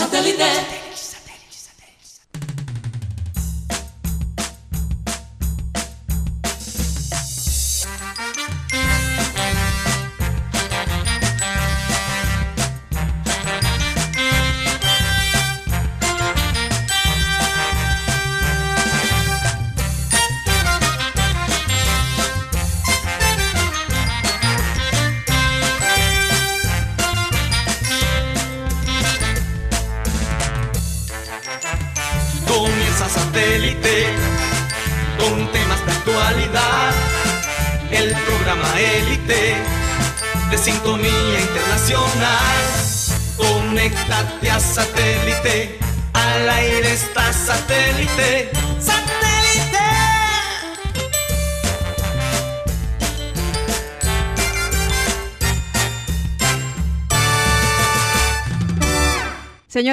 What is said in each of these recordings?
Satellite.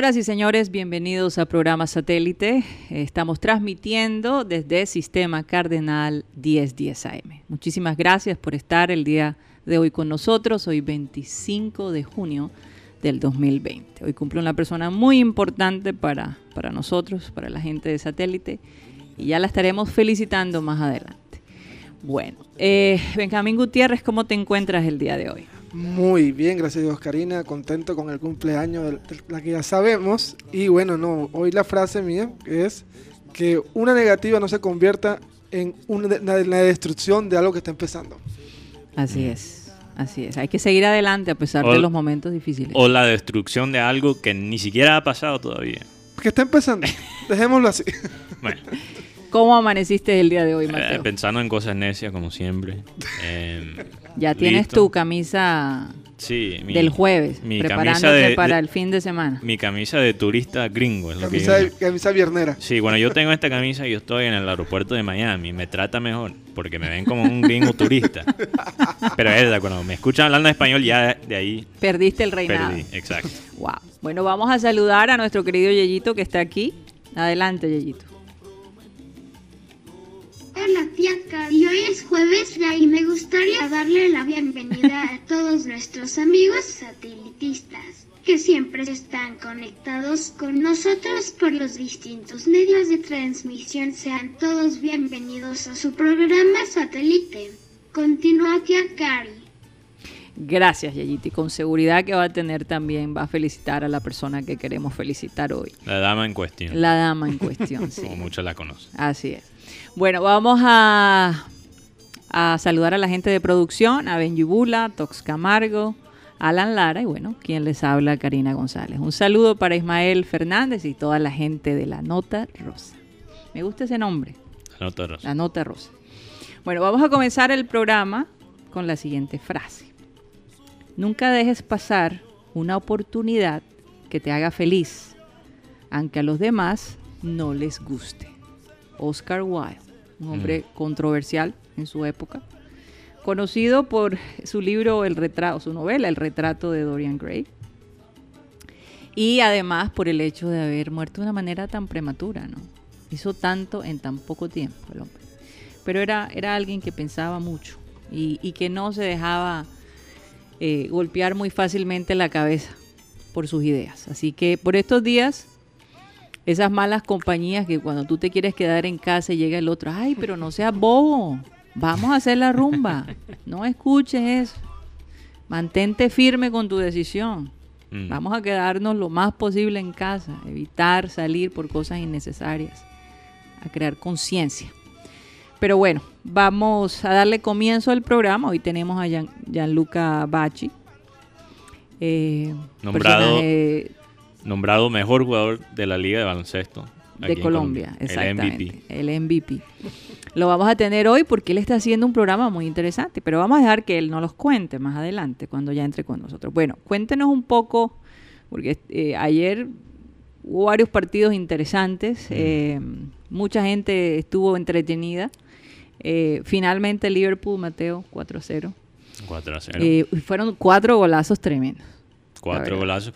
Señoras y señores, bienvenidos a programa Satélite. Estamos transmitiendo desde Sistema Cardenal 1010 AM. Muchísimas gracias por estar el día de hoy con nosotros, hoy 25 de junio del 2020. Hoy cumple una persona muy importante para, para nosotros, para la gente de Satélite, y ya la estaremos felicitando más adelante. Bueno, eh, Benjamín Gutiérrez, ¿cómo te encuentras el día de hoy? Muy bien, gracias a Dios, Karina. Contento con el cumpleaños de la que ya sabemos. Y bueno, no, hoy la frase mía es que una negativa no se convierta en una, de- una- la destrucción de algo que está empezando. Así es, así es. Hay que seguir adelante a pesar O- de los momentos difíciles. O la destrucción de algo que ni siquiera ha pasado todavía. Que está empezando. Dejémoslo así. Bueno, ¿Cómo amaneciste el día de hoy, eh, Mateo? pensando en cosas necias como siempre. Em, ya tienes listo. tu camisa Sí, mi, del jueves, mi preparándote camisa de- para de- el fin de semana. mi camisa de turista gringo. Es lo que Camisa, yo- de- camisa viernera. Sí, bueno, yo tengo esta camisa y yo estoy en el aeropuerto de Miami. Me trata mejor porque me ven como un gringo turista. Pero es verdad, cuando me escuchan hablando español, ya de ahí Perdiste el reinado. perdí. Exacto. Wow. Bueno, vamos a saludar a nuestro querido Yeyito que está aquí. Adelante, Yeyito. Hola tía Cari, hoy es jueves ya y me gustaría darle la bienvenida a todos nuestros amigos satelitistas que siempre están conectados con nosotros por los distintos medios de transmisión. Sean todos bienvenidos a su programa satélite. Continúa tía Cari. Gracias, Yeyito. Y con seguridad que va a tener también, va a felicitar a la persona que queremos felicitar hoy. La dama en cuestión. La dama en cuestión, sí. Como muchos la conocen. Así es. Bueno, vamos a, a saludar a la gente de producción, a Benji Bula, Tox Camargo, Alan Lara y bueno, quien les habla, Karina González. Un saludo para Ismael Fernández y toda la gente de La Nota Rosa. Me gusta ese nombre, Anota, Rosa. La Nota Rosa. Bueno, vamos a comenzar el programa con la siguiente frase. Nunca dejes pasar una oportunidad que te haga feliz, aunque a los demás no les guste. Oscar Wilde, un hombre controversial en su época, conocido por su libro El retrato, su novela El retrato de Dorian Gray. Y además por el hecho de haber muerto de una manera tan prematura, ¿no? Hizo tanto en tan poco tiempo el hombre. Pero era, era alguien que pensaba mucho y, y que no se dejaba eh, golpear muy fácilmente la cabeza por sus ideas. Así que por estos días, esas malas compañías que cuando tú te quieres quedar en casa y llega el otro, ay, pero no seas bobo, vamos a hacer la rumba, no escuches eso, mantente firme con tu decisión. Mm. Vamos a quedarnos lo más posible en casa, evitar salir por cosas innecesarias, a crear conciencia. Pero bueno, vamos a darle comienzo al programa. Hoy tenemos a Gian- Gianluca Bacci. eh, Nombrado Nombrado mejor jugador de la Liga de Baloncesto. de en Colombia, El. MVP. El MVP. Lo vamos a tener hoy porque él está haciendo un programa muy interesante, pero vamos a dejar que él nos los cuente más adelante cuando ya entre con nosotros. Bueno, cuéntenos un poco, porque eh, ayer hubo varios partidos interesantes, eh, mucha gente estuvo entretenida. Eh, finalmente Liverpool, Mateo, 4-0. 4 a 0. Eh, fueron cuatro golazos tremendos. Cuatro golazos.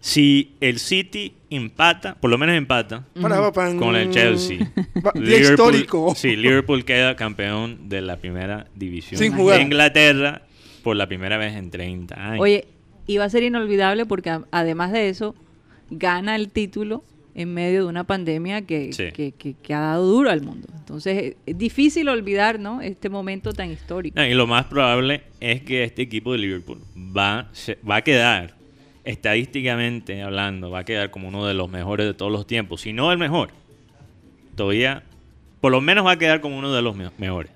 Si el City empata, por lo menos empata, con el Chelsea. Va- día histórico. Sí, Liverpool queda campeón de la primera división Sin de. Inglaterra por la primera vez en 30 años. Oye, iba a ser inolvidable porque además de eso, gana el título en medio de una pandemia que, Sí. que- que- que ha dado duro al mundo. Entonces es difícil olvidar ¿no? este momento tan histórico. Y lo más probable es que este equipo de Liverpool va, va a quedar, estadísticamente hablando, va a quedar como uno de los mejores de todos los tiempos. Si no el mejor, todavía, por lo menos va a quedar como uno de los me- mejores.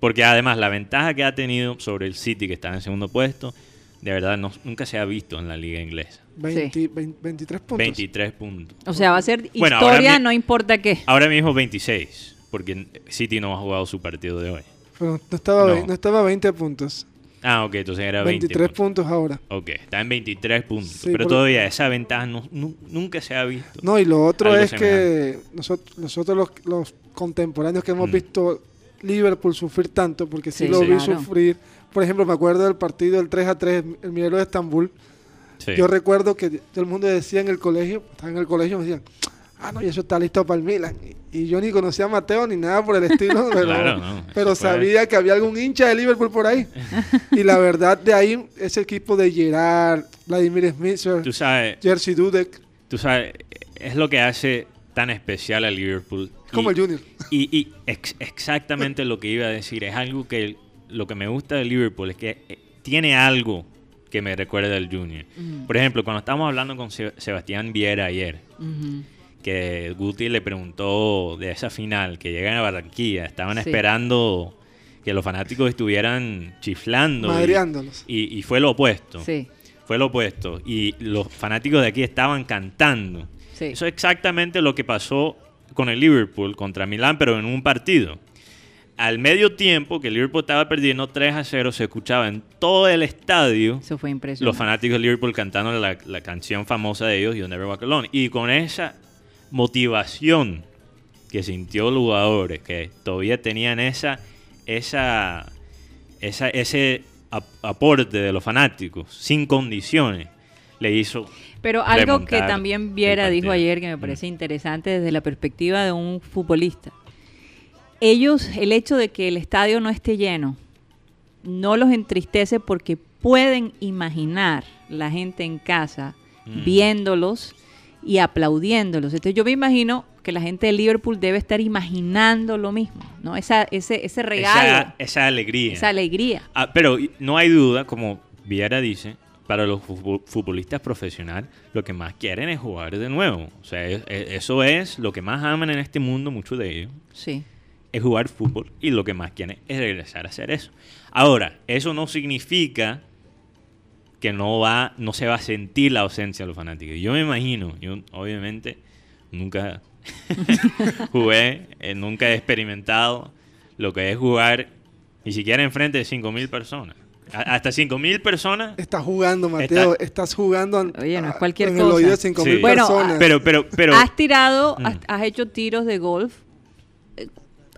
Porque además la ventaja que ha tenido sobre el City, que está en segundo puesto, de verdad no- nunca se ha visto en la liga inglesa. 20 vein- 23 puntos. 23 puntos. O sea, va a ser Bueno, historia, mi- no importa qué. Ahora mismo 26, porque City no ha jugado su partido de hoy. Pero no estaba, No. ve- no estaba a 20 puntos. Ah, ok, entonces era 20 23 puntos. puntos ahora. Ok, está en 23 puntos. Sí, pero todavía esa ventaja no- nu- nunca se ha visto. No, y lo otro es que nosotros, nosotros los, los contemporáneos que hemos Mm. visto Liverpool sufrir tanto, porque sí, Sí, lo vi claro. sufrir. Por ejemplo, me acuerdo del partido del 3 a 3, el Minero de Estambul. Sí. Yo recuerdo que todo el mundo decía en el colegio, estaba en el colegio, me decían, ah, no, y eso está listo para el Milan. Y, yo ni conocía a Mateo ni nada por el estilo, pero, Claro, no, pero sabía que había algún hincha de Liverpool por ahí. y la verdad, de ahí, ese equipo de Gerard, Vladimir Smith, Tú sabes, Jersey Dudek, tú sabes, es lo que hace tan especial a Liverpool. como Y- el Junior. Y, y ex- exactamente lo que iba a decir, es algo que lo que me gusta de Liverpool es que eh, tiene algo que me recuerda al Junior. Por ejemplo, cuando estábamos hablando con Se- Sebastián Viera ayer, que Guti le preguntó de esa final, que llegan a Barranquilla, estaban Sí. esperando que los fanáticos estuvieran chiflando. y- Madreándolos. Y, y fue lo opuesto. Sí, Fue lo opuesto. Y los fanáticos de aquí estaban cantando. sí. Eso es exactamente lo que pasó con el Liverpool contra Milán, pero en un partido. Al medio tiempo que Liverpool estaba perdiendo 3 a 0, se escuchaba en todo el estadio Eso fue los impresionante. fanáticos de Liverpool cantando la, la canción famosa de ellos, You Never Walk Alone. Y con esa motivación que sintió los jugadores, que todavía tenían esa, esa, esa, ese ap- aporte de los fanáticos, sin condiciones, le hizo... Pero algo que también Viera dijo ayer que me Mm. parece interesante desde la perspectiva de un futbolista. Ellos, el hecho de que el estadio no esté lleno, no los entristece porque pueden imaginar la gente en casa Mm. viéndolos y aplaudiéndolos. Entonces yo me imagino que la gente de Liverpool debe estar imaginando lo mismo, ¿no? Esa, ese, ese regalo, Esa, esa alegría. esa alegría. Ah, pero no hay duda, como Viera dice, para los fu- futbolistas profesionales, lo que más quieren es jugar de nuevo. O sea, es- es- eso es lo que más aman en este mundo, muchos de ellos, Sí. Es jugar fútbol y lo que más quieren es regresar a hacer eso. Ahora, eso no significa que no va, no se va a sentir la ausencia de los fanáticos. Yo me imagino, yo obviamente nunca jugué, eh, nunca he experimentado lo que es jugar ni siquiera enfrente de 5.000 personas. A- hasta 5.000 personas. Estás jugando, Mateo. Estás jugando an- Oye, no es a- cualquier en cosa. el oído de 5 mil Sí. Bueno, personas. Pero, pero, pero. has tirado, Mm. has, has hecho tiros de golf.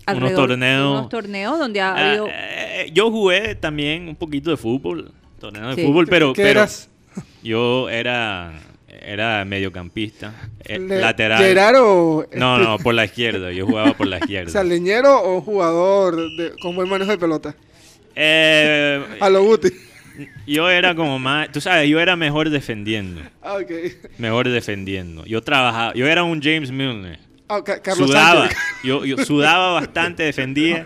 Eh, Unos torneos. Unos torneos donde ha ah, habido. eh, yo jugué también un poquito de fútbol, torneo de Sí. fútbol, pero, ¿Qué pero eras? yo era, era mediocampista, eh, Le- lateral. ¿Gerard o, No, no, por la izquierda. Yo jugaba por la izquierda. o sea, leñero o jugador de, con buen manejo de pelota? Eh, A lo Guti. yo era como más, tú sabes, yo era mejor defendiendo, Ah, ok. mejor defendiendo. Yo trabajaba, yo era un James Milner. Carlos sudaba, yo, yo sudaba bastante, defendía,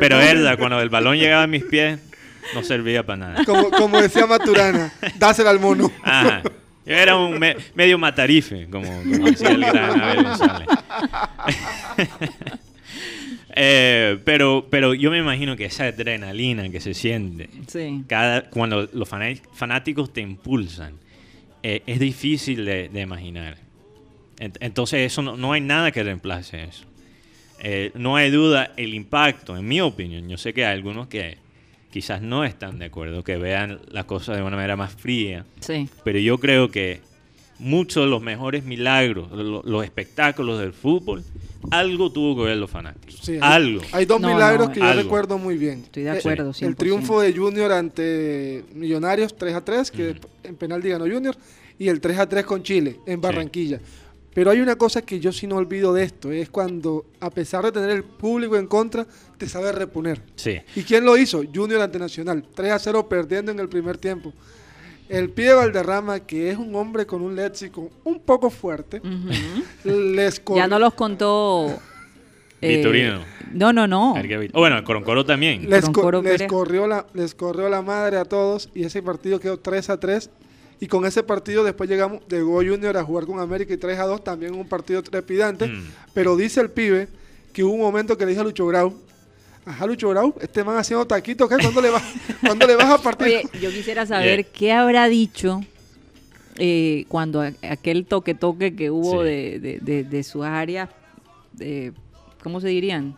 pero verdad, cuando el balón llegaba a mis pies, no servía para nada. Como, como decía Maturana, dásela al mono. Ajá. Yo era un me- medio matarife, como, como decía el gran Abel González. Eh, pero, pero yo me imagino que esa adrenalina que se siente Sí. cada, cuando los fanáticos te impulsan eh, es difícil de, de imaginar. Ent- Entonces eso no, no hay nada que reemplace eso. Eh, no hay duda el impacto, en mi opinión. Yo sé que hay algunos que quizás no están de acuerdo, que vean las cosas de una manera más fría. Sí. Pero yo creo que muchos de los mejores milagros, lo- los espectáculos del fútbol, algo tuvo que ver los fanáticos. Sí, hay- algo. Hay dos No, milagros no, que yo algo. recuerdo muy bien. Estoy de Eh, acuerdo, El 100%. triunfo de Junior ante Millonarios 3 a 3, que Ujú. en penalti ganó Junior, y el 3 a 3 con Chile en Barranquilla. Pero hay una cosa que yo sí no olvido de esto, es cuando a pesar de tener el público en contra, te sabe reponer. Sí. ¿Y quién lo hizo? Junior ante Nacional, 3 a 0 perdiendo en el primer tiempo. El pibe Valderrama, que es un hombre con un léxico un poco fuerte, Ujú. les cor- Ya no los contó. eh, Vitorino. No, no, no. Oh, bueno, el Coroncoro también. les, co- les corrió la, les corrió la madre a todos y ese partido quedó 3 a 3. Y con ese partido después llegamos, llegó Junior a jugar con América y 3 a 2, también un partido trepidante. Mm. Pero dice el pibe que hubo un momento que le dije a Lucho Grau, ajá Lucho Grau, este man haciendo taquitos, ¿qué? ¿Cuándo le, vas, ¿cuándo le vas a partir? Oye, yo quisiera saber Yeah. qué habrá dicho eh, cuando aquel toque-toque que hubo Sí. de, de, de- de sus áreas, de, ¿cómo se dirían?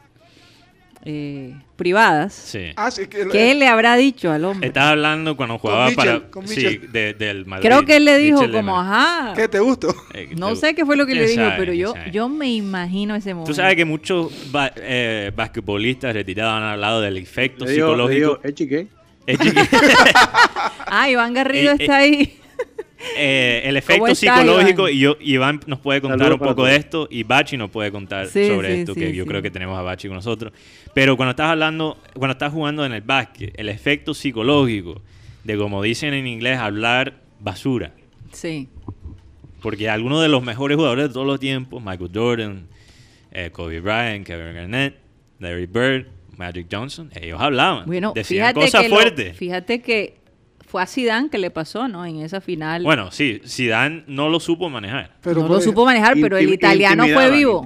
Eh, privadas. Sí. Ah, sí, que- ¿Qué le habrá dicho al hombre? Estaba hablando cuando jugaba para. con sí, Michel. de- del Madrid. Creo que él le dijo como, ajá. ¿Qué te gustó? Eh, No sé qué fue lo que le ¿Quién dijo, sabe? pero ¿Quién yo, sabe? yo me imagino ese momento. Tú sabes que muchos ba- eh, basquetbolistas retirados han hablado del efecto Le digo- le psicológico. digo, "Eh, chique". Eh, Ah, Iván Garrido Eh, está ahí. Eh, el efecto está, psicológico, Iván? y yo, Iván nos puede contar Saludos un poco de esto, y Bachi nos puede contar Sí, sobre sí, esto, sí, que yo creo que tenemos a Bachi con nosotros. Pero cuando estás hablando, cuando estás jugando en el básquet, el efecto psicológico de, como dicen en inglés, hablar basura. Sí. Porque algunos de los mejores jugadores de todos los tiempos, Michael Jordan, eh, Kobe Bryant, Kevin Garnett, Larry Bird, Magic Johnson, ellos hablaban. Bueno, decían fíjate cosas que, lo- fuertes. fíjate que fue a Zidane que le pasó, ¿no? En esa final. Bueno, sí, Zidane no lo supo manejar. Pero no lo supo manejar, pero el italiano fue vivo.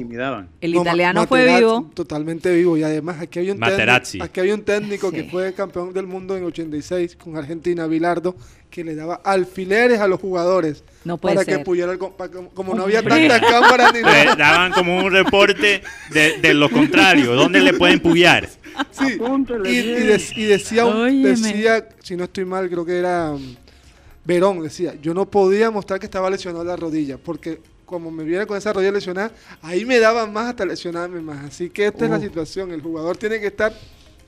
El No, italiano fue vivo. Totalmente vivo. Y además aquí había un, técnico, aquí había un técnico Sí. que fue campeón del mundo en 86 con Argentina, Bilardo, que le daba alfileres a los jugadores. No puede para ser. que pudieran, como, como no había tantas cámaras ni Le nada. daban como un reporte de, de lo contrario, dónde le pueden pullar. Sí. Y, y decía, Óyeme. decía, si no estoy mal, creo que era um, Verón, decía, yo no podía mostrar que estaba lesionado la rodilla, porque como me viera con esa rodilla lesionada, ahí me daban más hasta lesionarme más. Así que esta es la situación, el jugador tiene que estar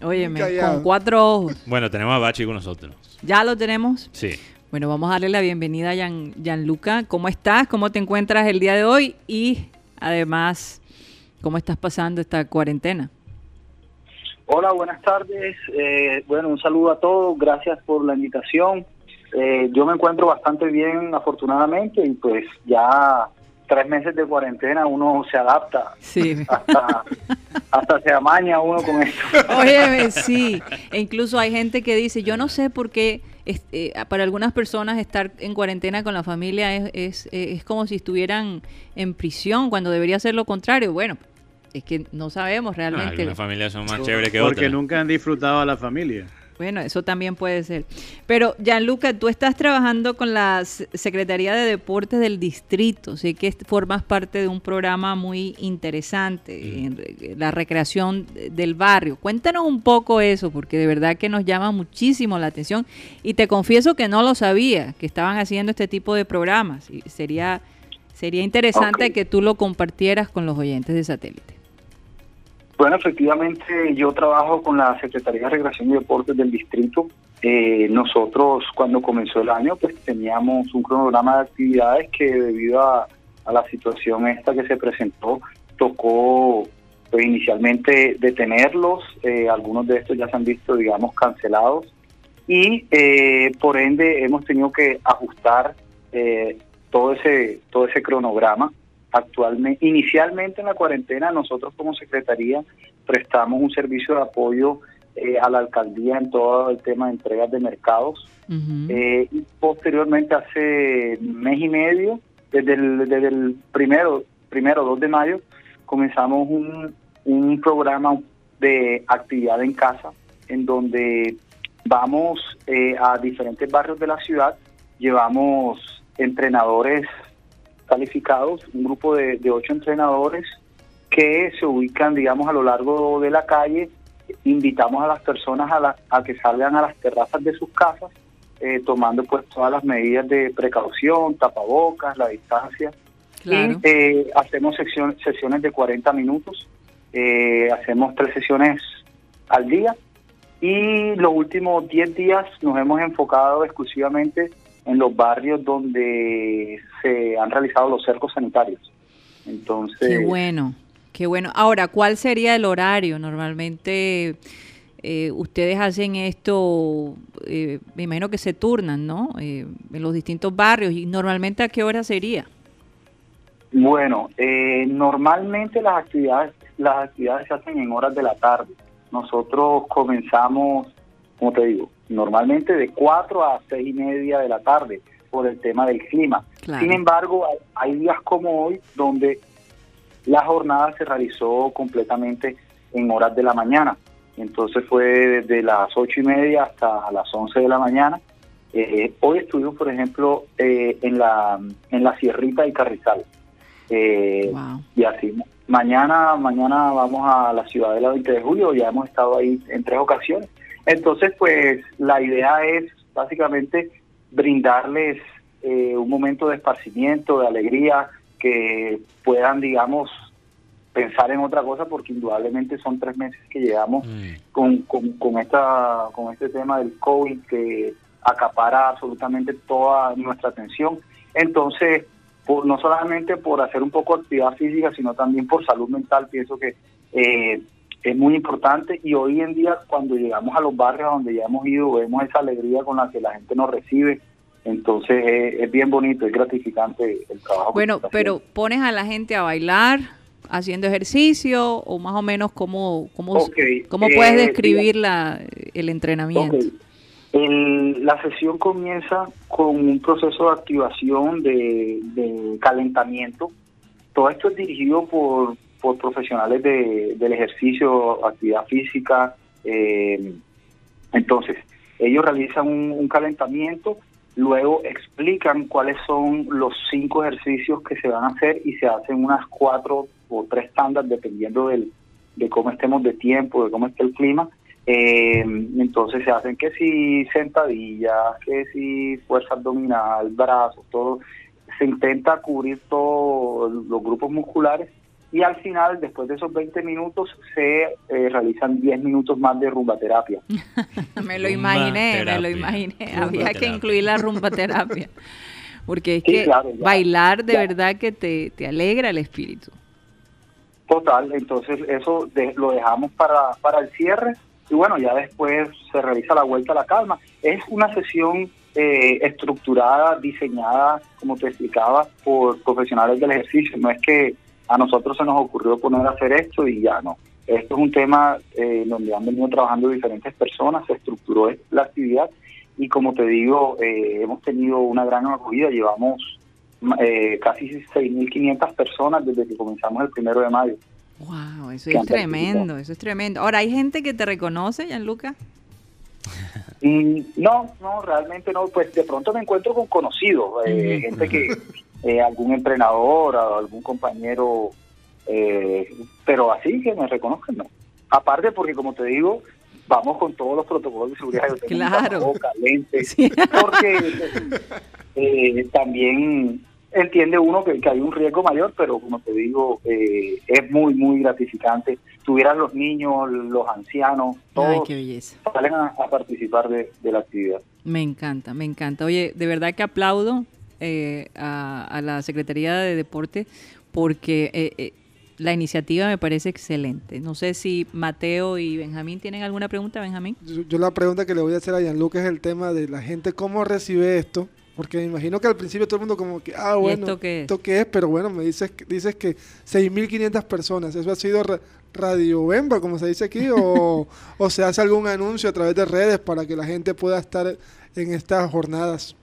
Óyeme, callado. con cuatro ojos. Bueno, tenemos a Bachi con nosotros. ¿Ya lo tenemos? Sí. Bueno, vamos a darle la bienvenida a Gian- Gianluca. ¿Cómo estás? ¿Cómo te encuentras el día de hoy? Y además, ¿cómo estás pasando esta cuarentena? Hola, buenas tardes. Eh, bueno, un saludo a todos. Gracias por la invitación. Eh, yo me encuentro bastante bien, afortunadamente, y pues ya tres meses de cuarentena uno se adapta, Sí. hasta, hasta se amaña uno con esto. Óyeme, sí. E incluso hay gente que dice, yo no sé por qué es- eh, para algunas personas estar en cuarentena con la familia es, es, es como si estuvieran en prisión, cuando debería ser lo contrario. Bueno, es que no sabemos realmente. algunas familias son más chéveres que Porque otras. nunca han disfrutado a la familia. Bueno, eso también puede ser. Pero, Gianluca, tú estás trabajando con la Secretaría de Deportes del Distrito. Sé que formas parte de un programa muy interesante, en re- la recreación de- del barrio. Cuéntanos un poco eso, porque de verdad que nos llama muchísimo la atención. Y te confieso que no lo sabía, que estaban haciendo este tipo de programas. Y sería, sería interesante que tú lo compartieras con los oyentes de satélite. Bueno, efectivamente, yo trabajo con la Secretaría de Recreación y Deportes del Distrito. Eh, nosotros, cuando comenzó el año, pues teníamos un cronograma de actividades que debido a, la situación esta que se presentó, tocó pues, inicialmente detenerlos. Eh, algunos de estos ya se han visto, digamos, cancelados. Y eh, por ende hemos tenido que ajustar eh, todo ese todo ese cronograma actualmente, inicialmente en la cuarentena, nosotros como Secretaría prestamos un servicio de apoyo eh, a la alcaldía en todo el tema de entregas de mercados. Eh, y posteriormente, hace mes y medio, desde el, desde el primero, primero 2 de mayo, comenzamos un, un programa de actividad en casa, en donde vamos eh, a diferentes barrios de la ciudad, llevamos entrenadores calificados, un grupo de, de ocho entrenadores que se ubican, digamos, a lo largo de la calle. Invitamos a las personas a, la- a que salgan a las terrazas de sus casas, eh, tomando pues todas las medidas de precaución, tapabocas, la distancia. Claro. Y eh, hacemos sección- sesiones de 40 minutos, eh, hacemos tres sesiones al día y los últimos 10 días nos hemos enfocado exclusivamente en los barrios donde se han realizado los cercos sanitarios. Entonces, Qué bueno, qué bueno. Ahora, ¿cuál sería el horario? Normalmente eh, ustedes hacen esto, eh, me imagino que se turnan, ¿no? Eh, en los distintos barrios. ¿Y normalmente a qué hora sería? Bueno, eh, normalmente las actividades, las actividades se hacen en horas de la tarde. Nosotros comenzamos, como te digo, normalmente de 4 a 6 y media de la tarde por el tema del clima. Claro. Sin embargo, hay, días como hoy donde la jornada se realizó completamente en horas de la mañana. Entonces fue desde las ocho y media hasta las 11 de la mañana. Eh, hoy estuvimos, por ejemplo, eh, en la en la Sierrita y Carrizal. Eh, Wow. Y así. Mañana, mañana vamos a la Ciudadela 20 de julio, ya hemos estado ahí en tres ocasiones. Entonces, pues la idea es básicamente brindarles eh, un momento de esparcimiento, de alegría, que puedan, digamos, pensar en otra cosa, porque indudablemente son tres meses que llevamos Mm. con, con, con, esta, con este tema del COVID que acapara absolutamente toda nuestra atención. Entonces, por, no solamente por hacer un poco de actividad física, sino también por salud mental, pienso que eh, es muy importante y hoy en día cuando llegamos a los barrios donde ya hemos ido, vemos esa alegría con la que la gente nos recibe. Entonces es bien bonito, es gratificante el trabajo. Bueno, pero pones a la gente a bailar haciendo ejercicio o más o menos cómo, cómo, cómo puedes eh, describir la, el entrenamiento. El- la sesión comienza con un proceso de activación de, de calentamiento. Todo esto es dirigido por, por profesionales de- del ejercicio, actividad física. eh, entonces, ellos realizan un, calentamiento, luego explican cuáles son los cinco ejercicios que se van a hacer y se hacen unas cuatro o tres tandas dependiendo del, de cómo estemos de tiempo, de cómo esté el clima. Eh, entonces se hacen que si sentadillas, que si fuerza abdominal, brazos, todo. Se intenta cubrir todos los grupos musculares y al final, después de esos 20 minutos, se eh, realizan 10 minutos más de rumbaterapia. me lo Rumba imaginé, me lo imaginé. Rumba Había que incluir la rumba terapia. Porque es Sí, que claro, ya. bailar de Ya. verdad que te, te alegra el espíritu. Total, entonces eso de- lo dejamos para, para el cierre y bueno, ya después se realiza la vuelta a la calma. Es una sesión eh, estructurada, diseñada, como te explicaba, por profesionales del ejercicio. No es que a nosotros se nos ocurrió poner a hacer esto y ya no. Esto es un tema eh, donde han venido trabajando diferentes personas, se estructuró la actividad y como te digo, eh, hemos tenido una gran acogida, llevamos eh, casi 6.500 personas desde que comenzamos el primero de mayo. Wow, eso es tremendo, participado. eso es tremendo. Ahora, ¿hay gente que te reconoce, Gianluca? Mm, No, no, realmente no. Pues de pronto me encuentro con conocidos, eh, gente que, eh, algún entrenador, o algún compañero, eh, pero así que me reconozcan, no. Aparte porque, como te digo, vamos con todos los protocolos de seguridad. Yo tengo Claro. tapabocas, lentes, Sí. porque eh, también entiende uno que, que hay un riesgo mayor, pero como te digo, eh, es muy, muy gratificante. Tuvieran los niños, los ancianos, todos salen a, a participar de, de la actividad. Me encanta, me encanta. Oye, de verdad que aplaudo eh, a, a la Secretaría de Deporte porque eh, eh, la iniciativa me parece excelente. No sé si Mateo y Benjamín tienen alguna pregunta, Benjamín. Yo, yo la pregunta que le voy a hacer a Gianluca es el tema de la gente, ¿cómo recibe esto? Porque me imagino que al principio todo el mundo como que, ah, ¿Y bueno, esto qué es? ¿esto qué es? Pero bueno, me dices, que- dices que 6.500 personas, ¿eso ha sido ra- Radio Bemba, como se dice aquí? O, ¿O se hace algún anuncio a través de redes para que la gente pueda estar en estas jornadas?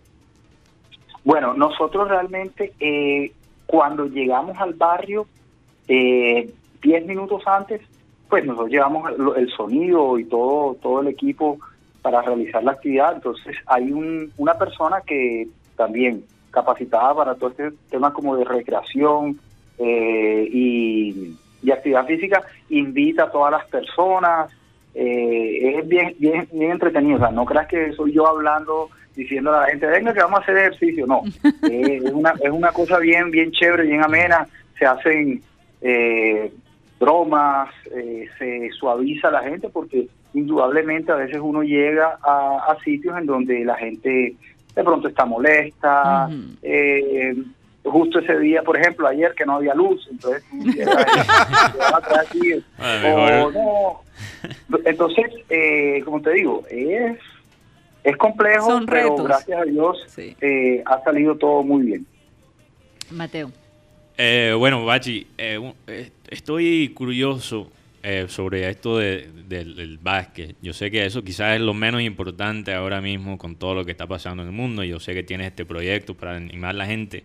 Bueno, nosotros realmente eh, cuando llegamos al barrio, eh, 10 minutos antes, pues nosotros llevamos el, el sonido y todo, todo el equipo para realizar la actividad. Entonces hay un, una persona que también capacitada para todo este tema como de recreación eh, y, y actividad física, invita a todas las personas. eh, es bien, bien, bien entretenido. O sea, no creas que soy yo hablando diciendo a la gente, venga que vamos a hacer ejercicio. No, Eh, es, una, es una cosa bien, bien chévere, bien amena. Se hacen eh, bromas, eh, se suaviza la gente porque indudablemente a veces uno llega a, a sitios en donde la gente de pronto está molesta, eh, justo ese día, por ejemplo, ayer que no había luz, entonces o no. Entonces, eh, como te digo, es, es complejo, Son pero retos. gracias a Dios Sí. eh, ha salido todo muy bien. Mateo. Eh, bueno, Bachi, eh, eh, estoy curioso eh, sobre esto de- del, del básquet. Yo sé que eso quizás es lo menos importante ahora mismo con todo lo que está pasando en el mundo. Yo sé que tienes este proyecto para animar a la gente.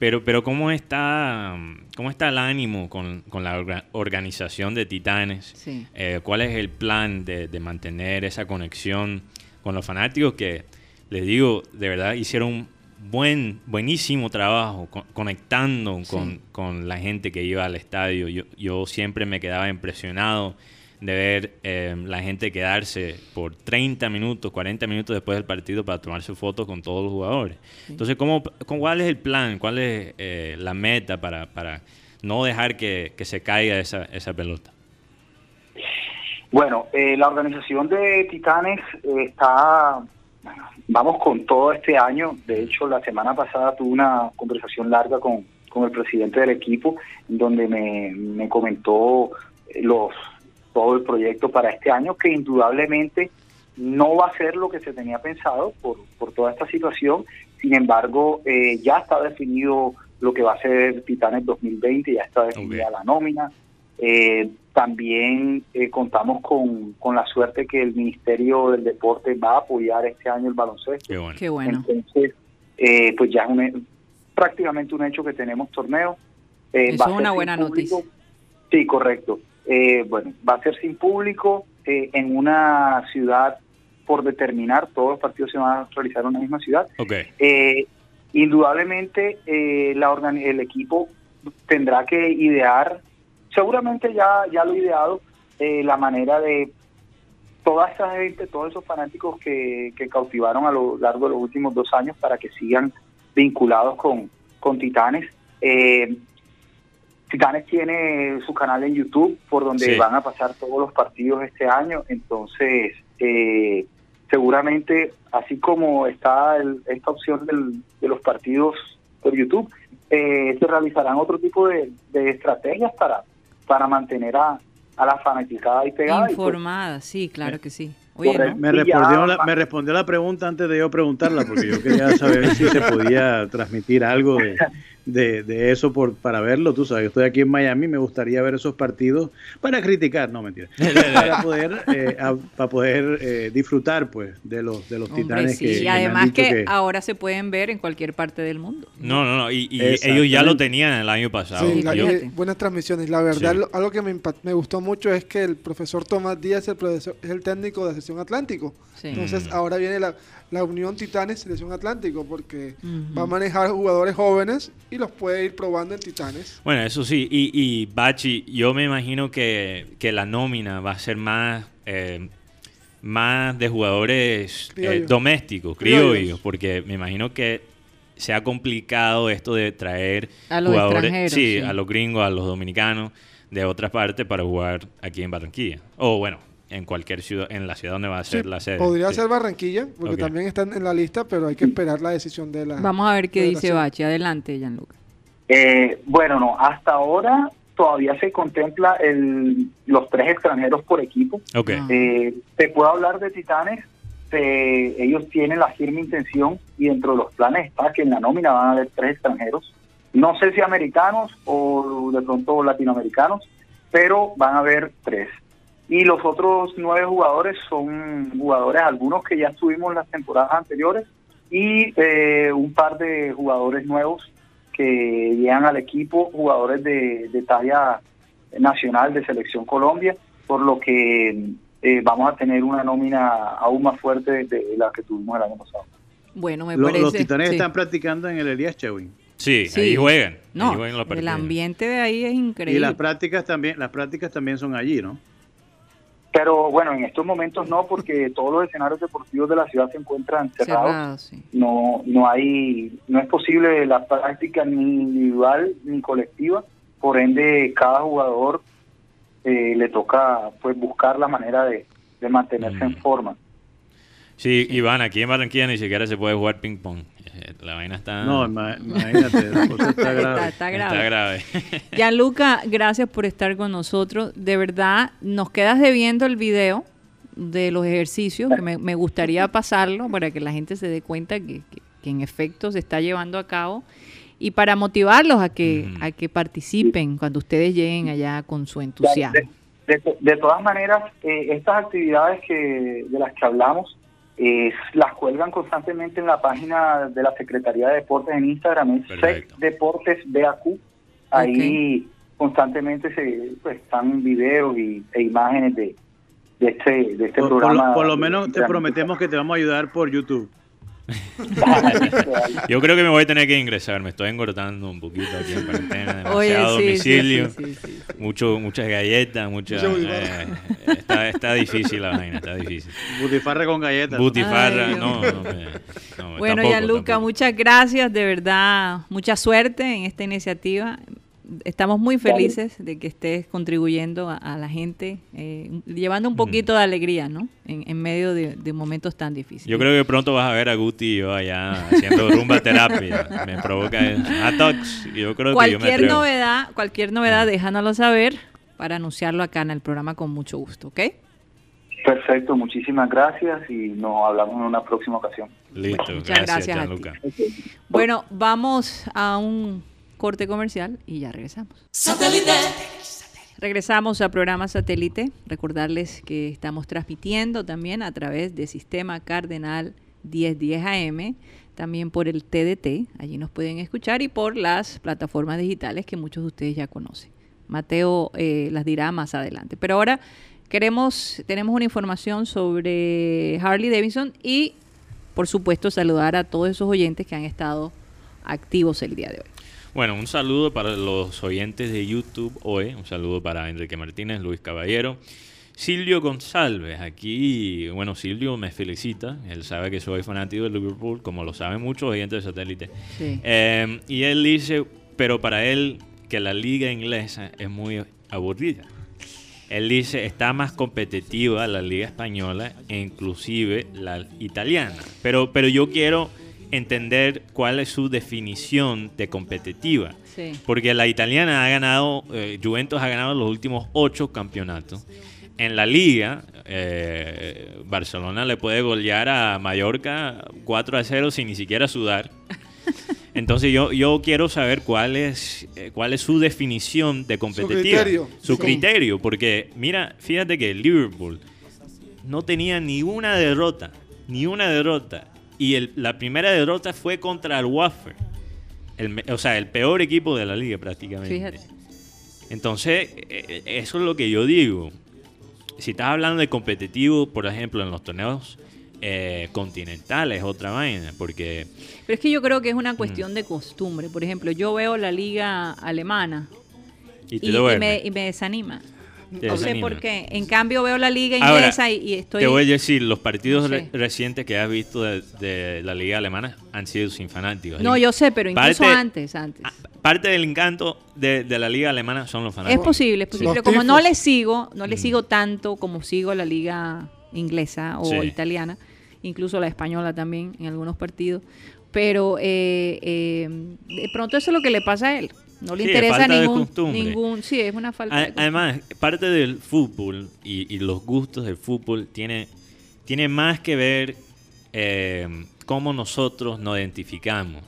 Pero, pero ¿cómo está, cómo está el ánimo con, con la orga- organización de Titanes? Sí. Eh, ¿Cuál es el plan de, de mantener esa conexión con los fanáticos que, les digo, de verdad hicieron un buen, buenísimo trabajo co- conectando Sí. con, con la gente que iba al estadio? Yo, yo siempre me quedaba impresionado de ver eh, la gente quedarse por 30 minutos, 40 minutos después del partido para tomarse fotos con todos los jugadores. Entonces, ¿cómo, cómo- ¿cuál es el plan? ¿Cuál es eh, la meta para, para no dejar que, que se caiga esa, esa pelota? Bueno, eh, la organización de Titanes eh, está, vamos con todo este año. De hecho, la semana pasada tuve una conversación larga con, con el presidente del equipo, donde me, me comentó eh, los todo el proyecto para este año, que indudablemente no va a ser lo que se tenía pensado por, por toda esta situación. Sin embargo, eh, ya está definido lo que va a ser Titanes 2020, ya está definida la nómina. Eh, también eh, contamos con, con la suerte que el Ministerio del Deporte va a apoyar este año el baloncesto. Qué bueno. Qué bueno. Entonces, eh, pues ya es un prácticamente un hecho que tenemos torneo. Eh, Eso va a es ser una sin buena público. noticia. Sí, correcto. Eh, bueno, va a ser sin público eh, en una ciudad por determinar. Todos los partidos se van a realizar en una misma ciudad. Ok. Eh, indudablemente eh, la organi- el equipo tendrá que idear, seguramente ya, ya lo ha ideado, eh, la manera de toda esa gente, todos esos fanáticos que, que cautivaron a lo largo de los últimos dos años para que sigan vinculados con, con Titanes. Eh, Titanes tiene su canal en YouTube por donde Sí. van a pasar todos los partidos este año, entonces eh, seguramente así como está el- esta opción del- de los partidos por YouTube, eh, se realizarán otro tipo de, de estrategias para, para mantener a, a la fanaticada ahí pegada. y, pues, Informada, sí, claro que sí. Oye. ¿no? Me respondió, la, me respondió la pregunta antes de yo preguntarla, porque yo quería saber si se podía transmitir algo de, de, de eso por, para verlo. Tú sabes, yo estoy aquí en Miami, me gustaría ver esos partidos para criticar, no mentira, para poder, eh, a- para poder eh, disfrutar pues de los, de los Hombre, titanes sí, que, y además que, ahora se pueden ver en cualquier parte del mundo. No, no, no. Y, ellos ya lo tenían el año pasado. Sí, la- eh, buenas transmisiones. La verdad, Sí. lo- algo que me, me gustó mucho es que el profesor Tomás Díaz el profesor- es el técnico de la Selección Atlántico. Sí. Entonces, Mm. ahora viene la, la Unión Titanes Selección Atlántico porque va a manejar jugadores jóvenes y los puede ir probando en Titanes. Bueno, eso sí. Y, y Bachi, yo me imagino que, que la nómina va a ser más, eh, más de jugadores eh, domésticos, Criollos. criollos, porque me imagino que se ha complicado esto de traer A los jugadores, extranjeros, sí, sí. a los gringos, a los dominicanos de otras partes para jugar aquí en Barranquilla. O bueno, en cualquier ciudad, en la ciudad donde va a ser Sí, la sede. podría Sí. ser Barranquilla, porque también están en la lista, pero hay que esperar la decisión de la. Vamos a ver qué dice. Bachi. Adelante, Gianluca. Eh, bueno, no, hasta ahora todavía se contempla el, los tres extranjeros por equipo. Ok. Ah. Eh, te puedo hablar de Titanes, ellos tienen la firme intención y dentro de los planes está que en la nómina van a haber tres extranjeros. No sé si americanos o de pronto latinoamericanos, pero van a haber tres. Y los otros nueve jugadores son jugadores, algunos que ya estuvimos en las temporadas anteriores y eh, un par de jugadores nuevos que llegan al equipo, jugadores de, de talla nacional de Selección Colombia, por lo que eh, vamos a tener una nómina aún más fuerte de, de la que tuvimos el año pasado. Bueno, me parece. los titanes sí. están practicando en el Elías Chewin. Sí, Sí. ahí juegan. ahí No, juegan los el ambiente de ahí es Y increíble. las prácticas también, las prácticas también son allí, ¿no? Pero bueno, en estos momentos no, porque todos los escenarios deportivos de la ciudad se encuentran cerrados. Cerrado, sí. No, no hay, no es posible la práctica ni individual ni colectiva. Por ende, cada jugador eh, le toca pues buscar la manera de, de mantenerse en Mm. forma. Sí, Iván, aquí en Barranquilla ni siquiera se puede jugar ping pong. Eh, La vaina está, No, ima- imagínate, la cosa está grave. Está, está grave. está grave. Gianluca, gracias por estar con nosotros. De verdad, nos quedas debiendo el video de los ejercicios, que me, me gustaría pasarlo para que la gente se dé cuenta que, que- que en efecto se está llevando a cabo y para motivarlos a que, a que participen cuando ustedes lleguen allá con su entusiasmo. De, de- de todas maneras, eh, estas actividades que de las que hablamos eh, las cuelgan constantemente en la página de la Secretaría de Deportes en Instagram, es Perfecto. SEC Deportes BAQ. Ahí constantemente se pues, están videos y, e imágenes de, de este, de este Por, por programa. lo, por lo menos te prometemos que te vamos a ayudar por YouTube. Yo creo que me voy a tener que ingresar. Me estoy engordando un poquito aquí en cuarentena. Demasiado sí, domicilio. sí, sí, sí, sí. Mucho, muchas galletas, muchas, Mucho eh, está, está difícil la vaina, está difícil. Butifarra con galletas. Butifarra, Ay, Dios no, mío. no, me- no, Bueno, tampoco, Gianluca, tampoco. muchas gracias, de verdad, mucha suerte en esta iniciativa. Estamos muy felices de que estés contribuyendo a, a la gente, eh, llevando un poquito de alegría, ¿no? En, en medio de, de momentos tan difíciles. Yo creo que pronto vas a ver a Guti y yo allá haciendo rumba terapia. Me provoca Atox. Yo creo que yo me cualquier novedad, cualquier novedad, déjanoslo saber para anunciarlo acá en el programa con mucho gusto, ¿ok? Perfecto, muchísimas gracias y nos hablamos en una próxima ocasión. Listo, Muchas gracias, gracias a. Bueno, vamos a un corte comercial y ya regresamos. Regresamos a programa satélite. Recordarles que estamos transmitiendo también a través de Sistema Cardenal 1010 AM, también por el TDT, allí nos pueden escuchar, y por las plataformas digitales que muchos de ustedes ya conocen. Mateo eh, las dirá más adelante. Pero ahora queremos, tenemos una información sobre Harley Davidson y, por supuesto, saludar a todos esos oyentes que han estado activos el día de hoy. Bueno, un saludo para los oyentes de YouTube hoy. Un saludo para Enrique Martínez, Luis Caballero. Silvio González, aquí, bueno, Silvio me felicita. Él sabe que soy fanático de Liverpool, como lo saben muchos oyentes de satélite. Sí. Eh, y él dice, pero para él que la liga inglesa es muy aburrida. Él dice, está más competitiva la liga española e inclusive la italiana. Pero, pero yo quiero entender cuál es su definición de competitiva. Sí. Porque la italiana ha ganado, eh, Juventus ha ganado los últimos ocho campeonatos. En la liga, eh, Barcelona le puede golear a Mallorca 4 a 0 sin ni siquiera sudar. Entonces yo, yo quiero saber cuál es, eh, cuál es su definición de competitiva. criterio. Su Sí. criterio, porque mira, fíjate que Liverpool no tenía ni una derrota, ni una derrota. Y el- la primera derrota fue contra el Watford. El o sea, el peor equipo de la liga prácticamente. Fíjate. Entonces, eh, eh, eso es lo que yo digo. Si estás hablando de competitivo, por ejemplo, en los torneos eh, continentales, otra vaina, porque Pero es que yo creo que es una cuestión de costumbre. Por ejemplo, yo veo la liga alemana y me, y me desanima. No sé por qué. En cambio, veo la liga Ahora, inglesa y, y estoy. Te voy a decir, los partidos re- recientes que has visto de, de la liga alemana han sido sin fanáticos. No, yo sé, pero incluso Parte- antes, antes. Parte del encanto de, de la liga alemana son los Es fanáticos. posible, es posible. Los Pero como no le sigo, no le Mm. sigo tanto como sigo la liga inglesa o Sí. italiana, incluso la española también en algunos partidos. Pero eh, eh, de pronto eso es lo que le pasa a él. No le Sí, interesa ningún, ningún. Sí, es una falta. A- de costumbre. Además, parte del fútbol y, y los gustos del fútbol tiene, tiene más que ver eh, cómo nosotros nos identificamos.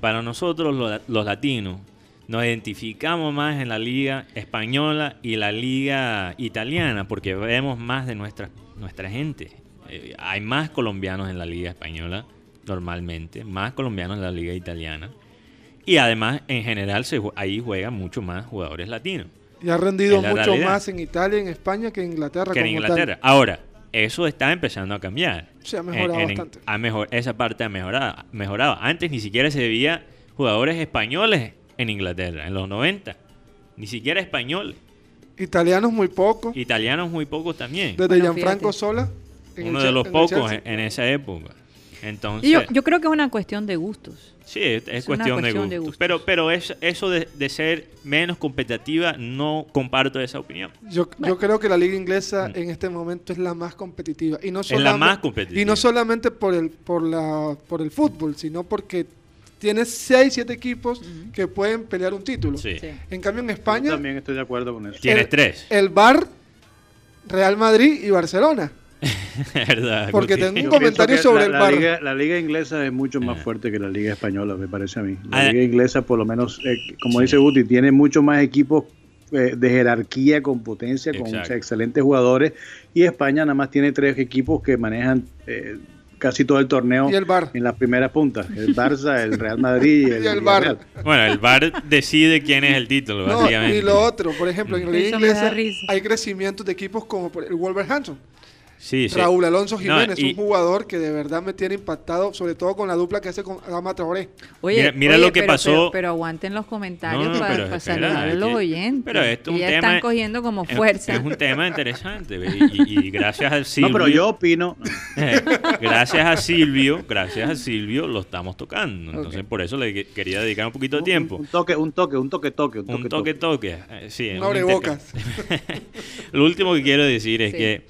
Para nosotros lo- los, latinos nos identificamos más en la liga española y la liga italiana porque vemos más de nuestra, nuestra gente. Eh, hay más colombianos en la liga española normalmente, más colombianos en la liga italiana. Y además, en general, se, ahí juegan mucho más jugadores latinos Y ha rendido mucho realidad. más en Italia y en España que en Inglaterra. que en Inglaterra. Ahora, eso está empezando a cambiar. Se ha mejorado En- en- bastante. ha mejor, esa parte ha mejorado, mejorado. Antes ni siquiera se veía jugadores españoles en Inglaterra, en los 90. Ni siquiera españoles. tal. Italianos muy pocos. Italianos muy pocos también. Desde Bueno, Gianfranco fíjate. Sola. en Uno de los pocos en esa época. Entonces, Y yo, yo creo que es una cuestión de gustos. sí, es, es es una cuestión, cuestión de de gustos. Pero, pero es, eso de, de ser menos competitiva, no comparto esa opinión. Yo, yo creo que la liga inglesa en este momento es la más competitiva. Y no Mm. Es la más competitiva. Y no solamente por el, por, la, por el fútbol, sino porque tienes 6, 7 equipos que pueden pelear un título. Sí. Sí. En cambio, en Yo España, también estoy de acuerdo con eso. Tienes El- tres. el Bar, Real Madrid y Barcelona. ¿Verdad, Porque Guti? tengo un comentario sobre la, el la liga, la liga inglesa es mucho más Ah. fuerte que la liga española, me parece a mí. La Ah. liga inglesa, por lo menos, eh, como Sí. dice Guti, tiene mucho más equipos eh, de jerarquía, con potencia, con excelentes jugadores. Y España nada más tiene tres equipos que manejan eh, casi todo el torneo Y el VAR. en las primeras puntas. El Barça, el Real Madrid y el, Y el Villarreal. VAR. Bueno, el VAR decide quién es el título, No, básicamente. y lo otro, por ejemplo, en la liga inglesa hay crecimientos de equipos como por el Wolverhampton. Sí, sí. Raúl Alonso No, Jiménez, y- un jugador que de verdad me tiene impactado, sobre todo con la dupla que hace con Adama Traoré. Oye, Mira- mira oye, lo que pero- pasó- Pero, pero aguanten los comentarios No, no, para, saludar a los que- oyentes. pero esto es un ya tema- están cogiendo como fuerza. Es, un tema interesante. Y, y- y gracias al Silvio. No, pero yo opino. Eh, gracias a Silvio, gracias a Silvio lo estamos tocando. Entonces, por eso le que- quería dedicar un poquito de tiempo. un toque, un toque, un toque, toque. Un toque, Un toque, toque. eh, sí, Un un abrebocas. intercambio. Lo último que quiero decir es Sí. que,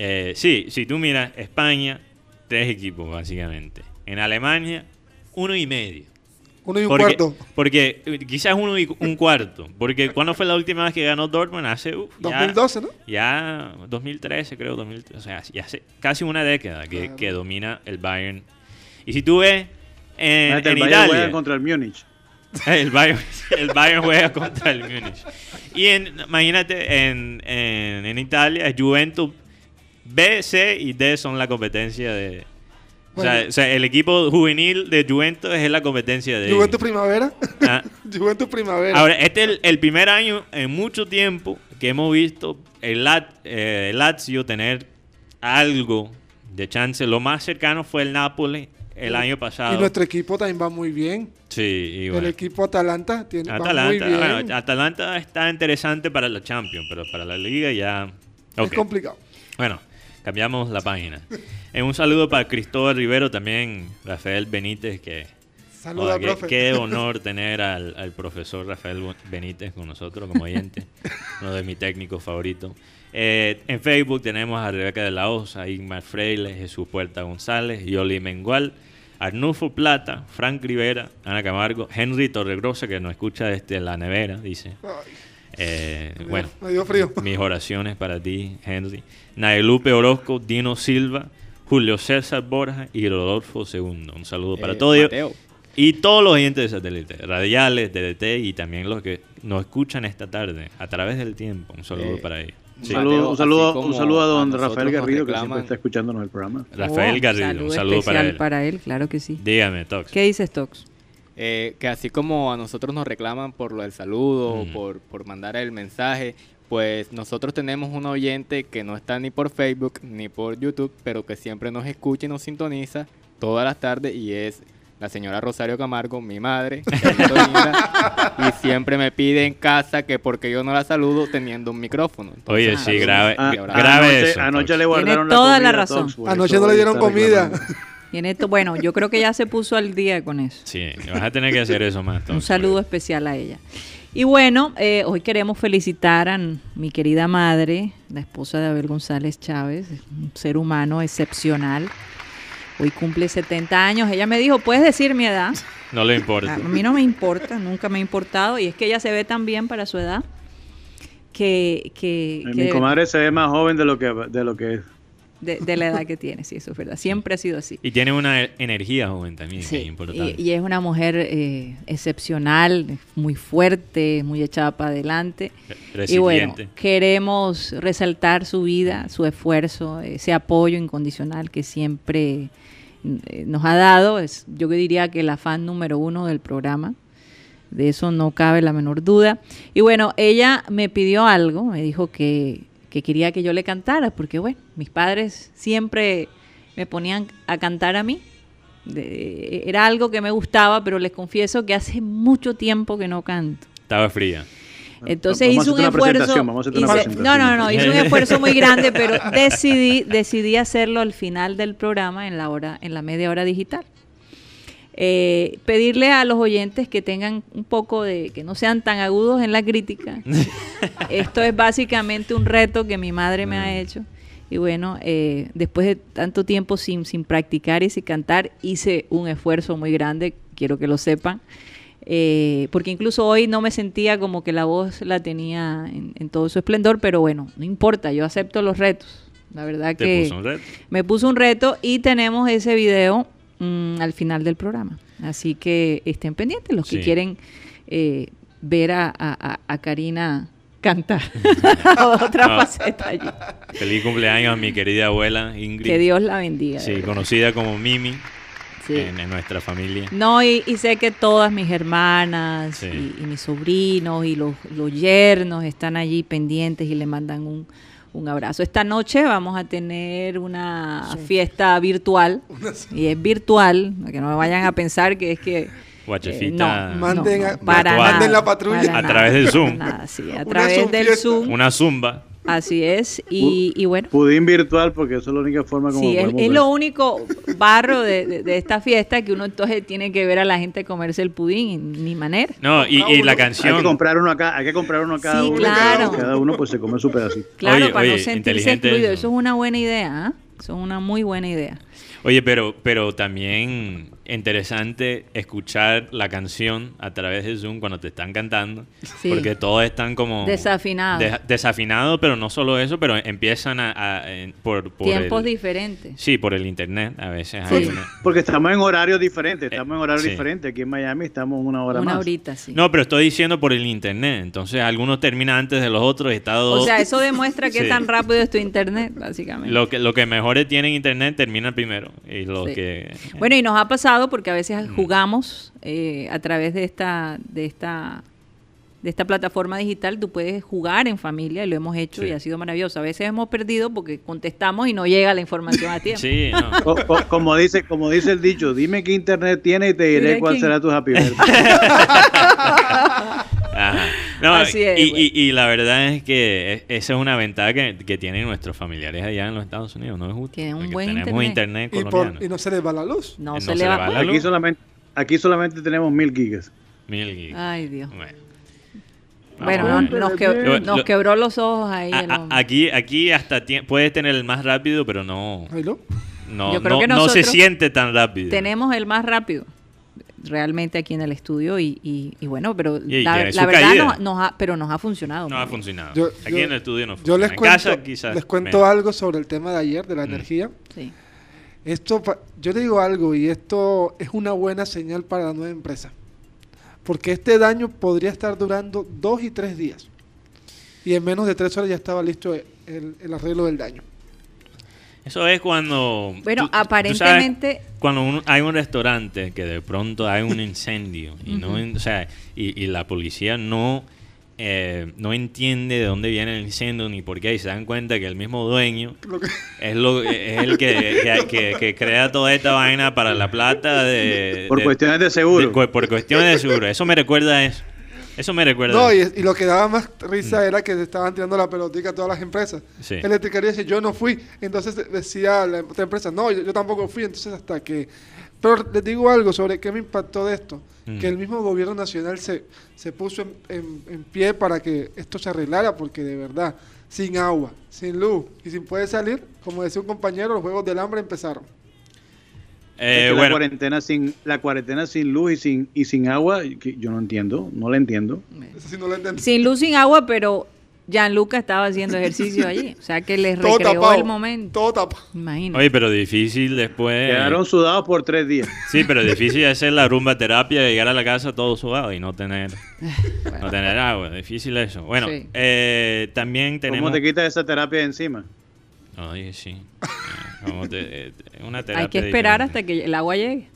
eh, sí, si tú miras España, tres equipos básicamente. En Alemania, uno y medio. Uno y un porque, cuarto. Porque eh, quizás uno y un cuarto. Porque ¿cuándo fue la última vez que ganó Dortmund? Hace uf, ya- 2012, ¿no? ya 2013 creo, 2013, o sea, ya hace casi una década que, Claro. que domina el Bayern. Y si tú ves en, Fíjate, en el Bayern juega Italia, contra el Múnich. el Bayern, el Bayern juega contra el Múnich. Y en, imagínate, en, en, en Italia, Juventus B, C y D son la competencia de... O sea, Bueno. o sea, el equipo juvenil de Juventus es la competencia de... Juventus. Primavera. Ah, Juventus Primavera. Ahora, este es el, el primer año en mucho tiempo que hemos visto el, Lat- eh, el Lazio tener algo de chance. Lo más cercano fue el Napoli el año pasado. y nuestro equipo también va muy bien. Sí, y bueno. El equipo Atalanta tiene, va muy Atalanta, bien. bueno, Atalanta está interesante para la Champions, pero para la Liga ya... Es Ok. complicado. Bueno, cambiamos la página. Eh, un saludo para Cristóbal Rivero, también Rafael Benítez, que... Saluda, Joder, qué, profe. qué honor tener al, al profesor Rafael Benítez con nosotros como oyente, uno de mis técnicos favoritos. Eh, en Facebook tenemos a Rebeca de la Osa, Igmar Freile, Jesús Puerta González, Yoli Mengual, Arnulfo Plata, Frank Rivera, Ana Camargo, Henry Torregrosa, que nos escucha desde la nevera, dice. Ay, Eh, me dio- bueno, me dio frío. mis oraciones para ti, Henry. Naelupe Orozco, Dino Silva, Julio César Borja y Rodolfo II. Un saludo para Eh, todos. Mateo. Y todos los oyentes de satélite, radiales, DDT y también los que nos escuchan esta tarde a través del tiempo. Un saludo Eh, para ellos. Un Sí. saludo, Mateo, un saludo, un a don Rafael Garrido, que siempre está escuchándonos el programa. Rafael Oh, Garrido, un saludo para especial él. para él, claro que sí. Dígame, Tox. ¿Qué dices, Tox? Eh, que así como a nosotros nos reclaman por lo del saludo, Mm. por, por mandar el mensaje, pues nosotros tenemos un oyente que no está ni por Facebook ni por YouTube, pero que siempre nos escucha y nos sintoniza todas las tardes y es la señora Rosario Camargo, mi madre, linda, y siempre me pide en casa que porque yo no la saludo teniendo un micrófono. Oye, sí, grave, Ah, grave anoche, eso. anoche le guardaron toda la comida a razón. Tox, Anoche no le dieron comida. reclamando. Tiene to- bueno, yo creo que ya se puso al día con eso. Sí, vas a tener que hacer eso más. Un saludo especial a ella. Y bueno, eh, hoy queremos felicitar a mi querida madre, la esposa de Abel González Chávez, un ser humano excepcional. Hoy cumple 70 años. Ella me dijo, puedes decir mi edad. No le A importa. mí no me importa, nunca me ha importado. Y es que ella se ve tan bien para su edad que... que, que Mi comadre se ve más joven de lo que, de lo que es. De, de la edad que tiene, sí, eso es verdad. Siempre ha sido así. Y tiene una energía joven también, que es Sí, importante. y, y es una mujer eh, excepcional, muy fuerte, muy echada para adelante. Y bueno, queremos resaltar su vida, su esfuerzo, ese apoyo incondicional que siempre eh, nos ha dado. Es, yo diría que la fan número uno del programa. De eso no cabe la menor duda. Y bueno, ella me pidió algo, me dijo que, que quería que yo le cantara, porque bueno, mis padres siempre me ponían a cantar a mí. De- era algo que me gustaba, pero les confieso que hace mucho tiempo que no canto. Estaba fría. Entonces Vamos hice un esfuerzo. hice- no, no, no, hice un esfuerzo muy grande, pero decidí, decidí hacerlo al final del programa en la hora, en la media hora digital. Eh, pedirle a los oyentes que tengan un poco de, que no sean tan agudos en la crítica. Esto es básicamente un reto que mi madre me ha hecho. Y bueno, eh, después de tanto tiempo sin, sin practicar y sin cantar, hice un esfuerzo muy grande, quiero que lo sepan. Eh, porque incluso hoy no me sentía como que la voz la tenía en, en todo su esplendor, pero bueno, no importa, yo acepto los retos. La verdad que puso un reto. me puso un reto y tenemos ese video mm, al final del programa. Así que estén pendientes los que Sí. quieren eh, ver a, a- a- Karina cantar otra No. faceta allí. Feliz cumpleaños a mi querida abuela Ingrid. Que Dios la bendiga. Sí, conocida como Mimi Sí. en, en nuestra familia. No, y, y sé que todas mis hermanas Sí. y, y mis sobrinos y los, los yernos están allí pendientes y le mandan un, un abrazo. Esta noche vamos a tener una fiesta virtual y es virtual, que no me vayan a pensar que es que... Guachefita. Eh, no, Manden no, a- no, para manden nada, la patrulla. para A nada, través del Zoom. nada, sí, a Una través Zoom del fiesta. Zoom, Una zumba. Así es, y, y bueno. Pudín virtual, porque eso es la única forma como Sí, es, lo único barro de, de- de esta fiesta que uno entonces tiene que ver a la gente comerse el pudín, y ni manera. No, y, y la Hay que canción. comprar uno acá, hay que comprar uno a cada Sí, uno. claro. Cada uno pues se come su pedacito. Claro, Oye, para no sentirse inteligente excluido. eso. Eso es una buena idea, ¿ah? Eso es una muy buena idea. Oye, pero, pero también interesante escuchar la canción a través de Zoom cuando te están cantando. Sí. Porque todos están como... Desafinados. deja- desafinados, pero no solo eso, pero empiezan a... a- en- por, por Tiempos el- diferentes. Sí, por el internet a veces. Sí. hay una- Porque estamos en horarios diferentes, estamos en horarios sí. diferentes. Aquí en Miami estamos una hora Una más. horita, sí. No, pero estoy diciendo por el internet. Entonces algunos terminan antes de los otros está dos... o sea, eso demuestra que Sí. tan rápido es tu internet, básicamente. Lo que, lo que mejores tienen internet termina primero. Y lo Sí. que... Bueno, y nos ha pasado porque a veces Mm. jugamos eh, a través de esta, de esta, de esta plataforma digital. Tú puedes jugar en familia y lo hemos hecho Sí. y ha sido maravilloso. A veces hemos perdido porque contestamos y no llega la información a tiempo. Sí, no. Como dice, como dice el dicho, dime qué internet tiene y te diré Diré cuál quién. será tu happy birthday. Ajá. No, Así es, y, güey. y- y la verdad es que e- esa es una ventaja que, que tienen nuestros familiares allá en los Estados Unidos, ¿no es justo? Tienen un buen tenemos internet. internet, Y, por- colombiano. y no se les va la luz. No, No se se va. va la Aquí luz. solamente, aquí solamente tenemos mil gigas. Mil gigas. Ay, Dios. Bueno. No- nos, quebró los ojos ahí. A- a- aquí, aquí hasta puedes tener el más rápido, pero no, no, Yo creo no, que no se siente tan rápido. Tenemos el más rápido realmente aquí en el estudio y, y- y bueno, pero Y la, verdad nos, nos ha, pero nos ha funcionado. No ha funcionado. Yo- aquí yo- en el estudio no Yo funciona. les en cuento, casa quizás. les cuento menos. algo sobre el tema de ayer, de la Mm. energía. Sí. Esto, pa- yo le digo algo y esto es una buena señal para la nueva empresa. Porque este daño podría estar durando dos y tres días. Y en menos de tres horas ya estaba listo el, el arreglo del daño. Eso es cuando... Bueno, tú- tú sabes aparentemente cuando un- hay un restaurante que de pronto hay un incendio y no o sea y, y la policía no eh, no entiende de dónde viene el incendio ni por qué y se dan cuenta que el mismo dueño Lo que- es lo es el que, que, que- que crea toda esta vaina para la plata de Por de- cuestiones de seguro. de- por cuestiones de seguro. Eso me recuerda a eso eso me recuerda No, y, lo que daba más risa era que se estaban tirando la pelotica a todas las empresas. Mm. Sí. Electricaría dice, yo no fui. Entonces decía la otra empresa, no, yo, yo tampoco fui. Entonces hasta que... Pero les digo algo sobre qué me impactó de esto. Mm. Que el mismo gobierno nacional se, se puso en, en- en pie para que esto se arreglara, porque de verdad, sin agua, sin luz y sin poder salir, como decía un compañero, los Juegos del Hambre empezaron. Eh, Es que la cuarentena sin la cuarentena sin luz y sin y sin agua, que yo no entiendo, no la entiendo. Sí no sin luz, sin agua, pero Gianluca estaba haciendo ejercicio allí. O sea que les todo recreó tapado. el momento. Todo tapado. Imagínate. oye pero difícil después Quedaron sudados por tres días. Sí, pero difícil hacer la rumba terapia, llegar a la casa todo sudado y no tener, no tener agua. Difícil eso. Bueno, Sí. eh, también tenemos... ¿Cómo te quitas esa terapia de encima? Oye, sí. Eh, como te- eh, una Hay que esperar diferente. hasta que el agua llegue.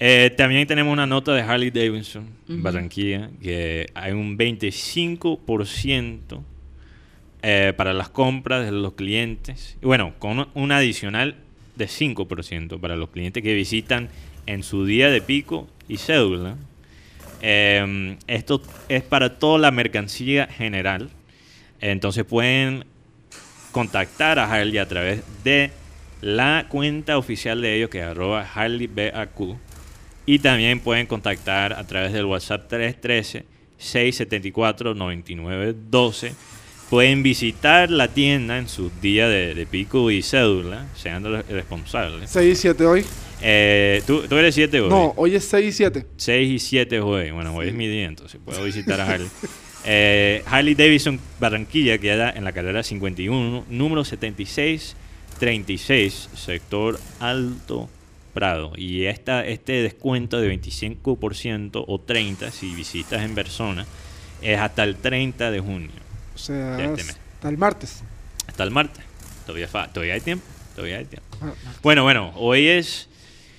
Eh, también tenemos una nota de Harley Davidson. Barranquilla, que hay un 25% eh, para las compras de los clientes. Y bueno, con un adicional de 5% para los clientes que visitan en su día de pico y cédula Eh, esto es para toda la mercancía general. Entonces pueden contactar a Harley a través de la cuenta oficial de ellos que es arroba HarleyBAQ. Y también pueden contactar a través del WhatsApp 313-674-9912. Pueden visitar la tienda en sus días de, de pico y cédula, sean responsables. 6 y 7 hoy. Eh, ¿tú, tú eres 7 hoy. No, hoy es 6 y 7. 6 y 7 hoy. Bueno, hoy es mi día, entonces puedo visitar a Harley. Eh, Harley Davidson Barranquilla queda en la carrera 51, número 7636, sector Alto Prado. Y esta, este descuento de 25% o 30% si visitas en persona es hasta el 30 de junio. O sea, De este mes. hasta el martes. Hasta el martes. Todavía, fa- todavía hay tiempo. Todavía hay tiempo. Ah, Bueno, bueno, hoy es.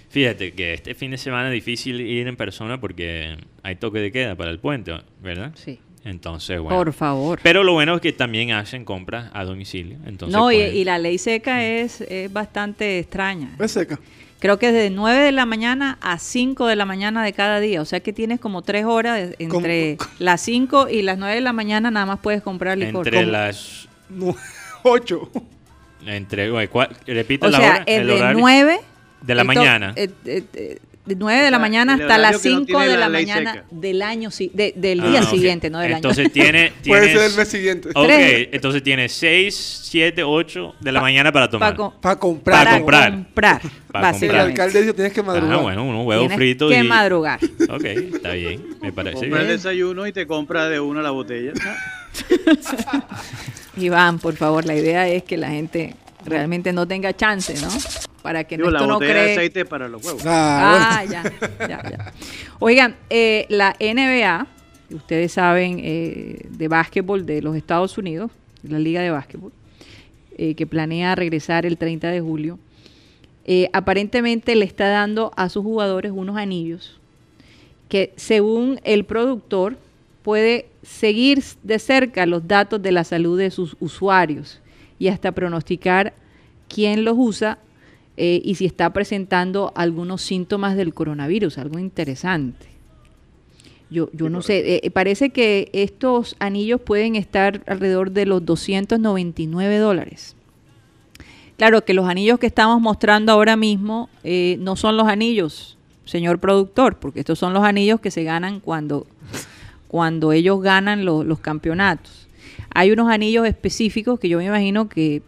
Fíjate que este fin de semana es difícil ir en persona porque hay toque de queda para el puente, ¿verdad? Sí. Entonces, bueno. Por favor. Pero lo bueno es que también hacen compras a domicilio. Entonces, no, y, pueden- y la ley seca es, es bastante extraña. Es seca. Creo que es de 9 de la mañana a 5 de la mañana de cada día. O sea que tienes como 3 horas de- entre las 5 y las 9 de la mañana nada más puedes comprar licor. entre las. 8. Entre, güey, ¿cuál- repite o la sea, hora. es el de horario. 9 de la mañana. eh, eh, eh, 9 de O la mañana el hasta las horario que no 5 tiene de la la mañana seca. del año si- de- del Ah, día ok. siguiente, no del año. Entonces tiene. Puede tienes- ser el mes siguiente. Ok, Tres. entonces tiene 6, 7, 8 de la mañana para tomar. Pa- Para comprar. Para para comprar. comprar. Para Sí, el comprar. alcalde dijo tienes que madrugar. Ah, bueno, unos huevos Tienes fritos que y... madrugar. Ok, está bien, me parece Compra el bien. desayuno y te compra de una la botella. Iván, por favor, la idea es que la gente realmente no tenga chance, ¿no? Para que Digo, la esto no de cree... aceite para los huevos. Ah, Ah, ya, ya, ya. Oigan, eh, la NBA, ustedes saben, eh, de básquetbol de los Estados Unidos, la Liga de Básquetbol, eh, que planea regresar el 30 de julio, eh, aparentemente le está dando a sus jugadores unos anillos que según el productor puede seguir de cerca los datos de la salud de sus usuarios y hasta pronosticar quién los usa eh, y si está presentando algunos síntomas del coronavirus, algo interesante. Yo, yo no sé, eh, parece que estos anillos pueden estar alrededor de los 299 dólares. Claro que los anillos que estamos mostrando ahora mismo eh, no son los anillos, señor productor, porque estos son los anillos que se ganan cuando, cuando ellos ganan lo- los campeonatos. Hay unos anillos específicos que yo me imagino que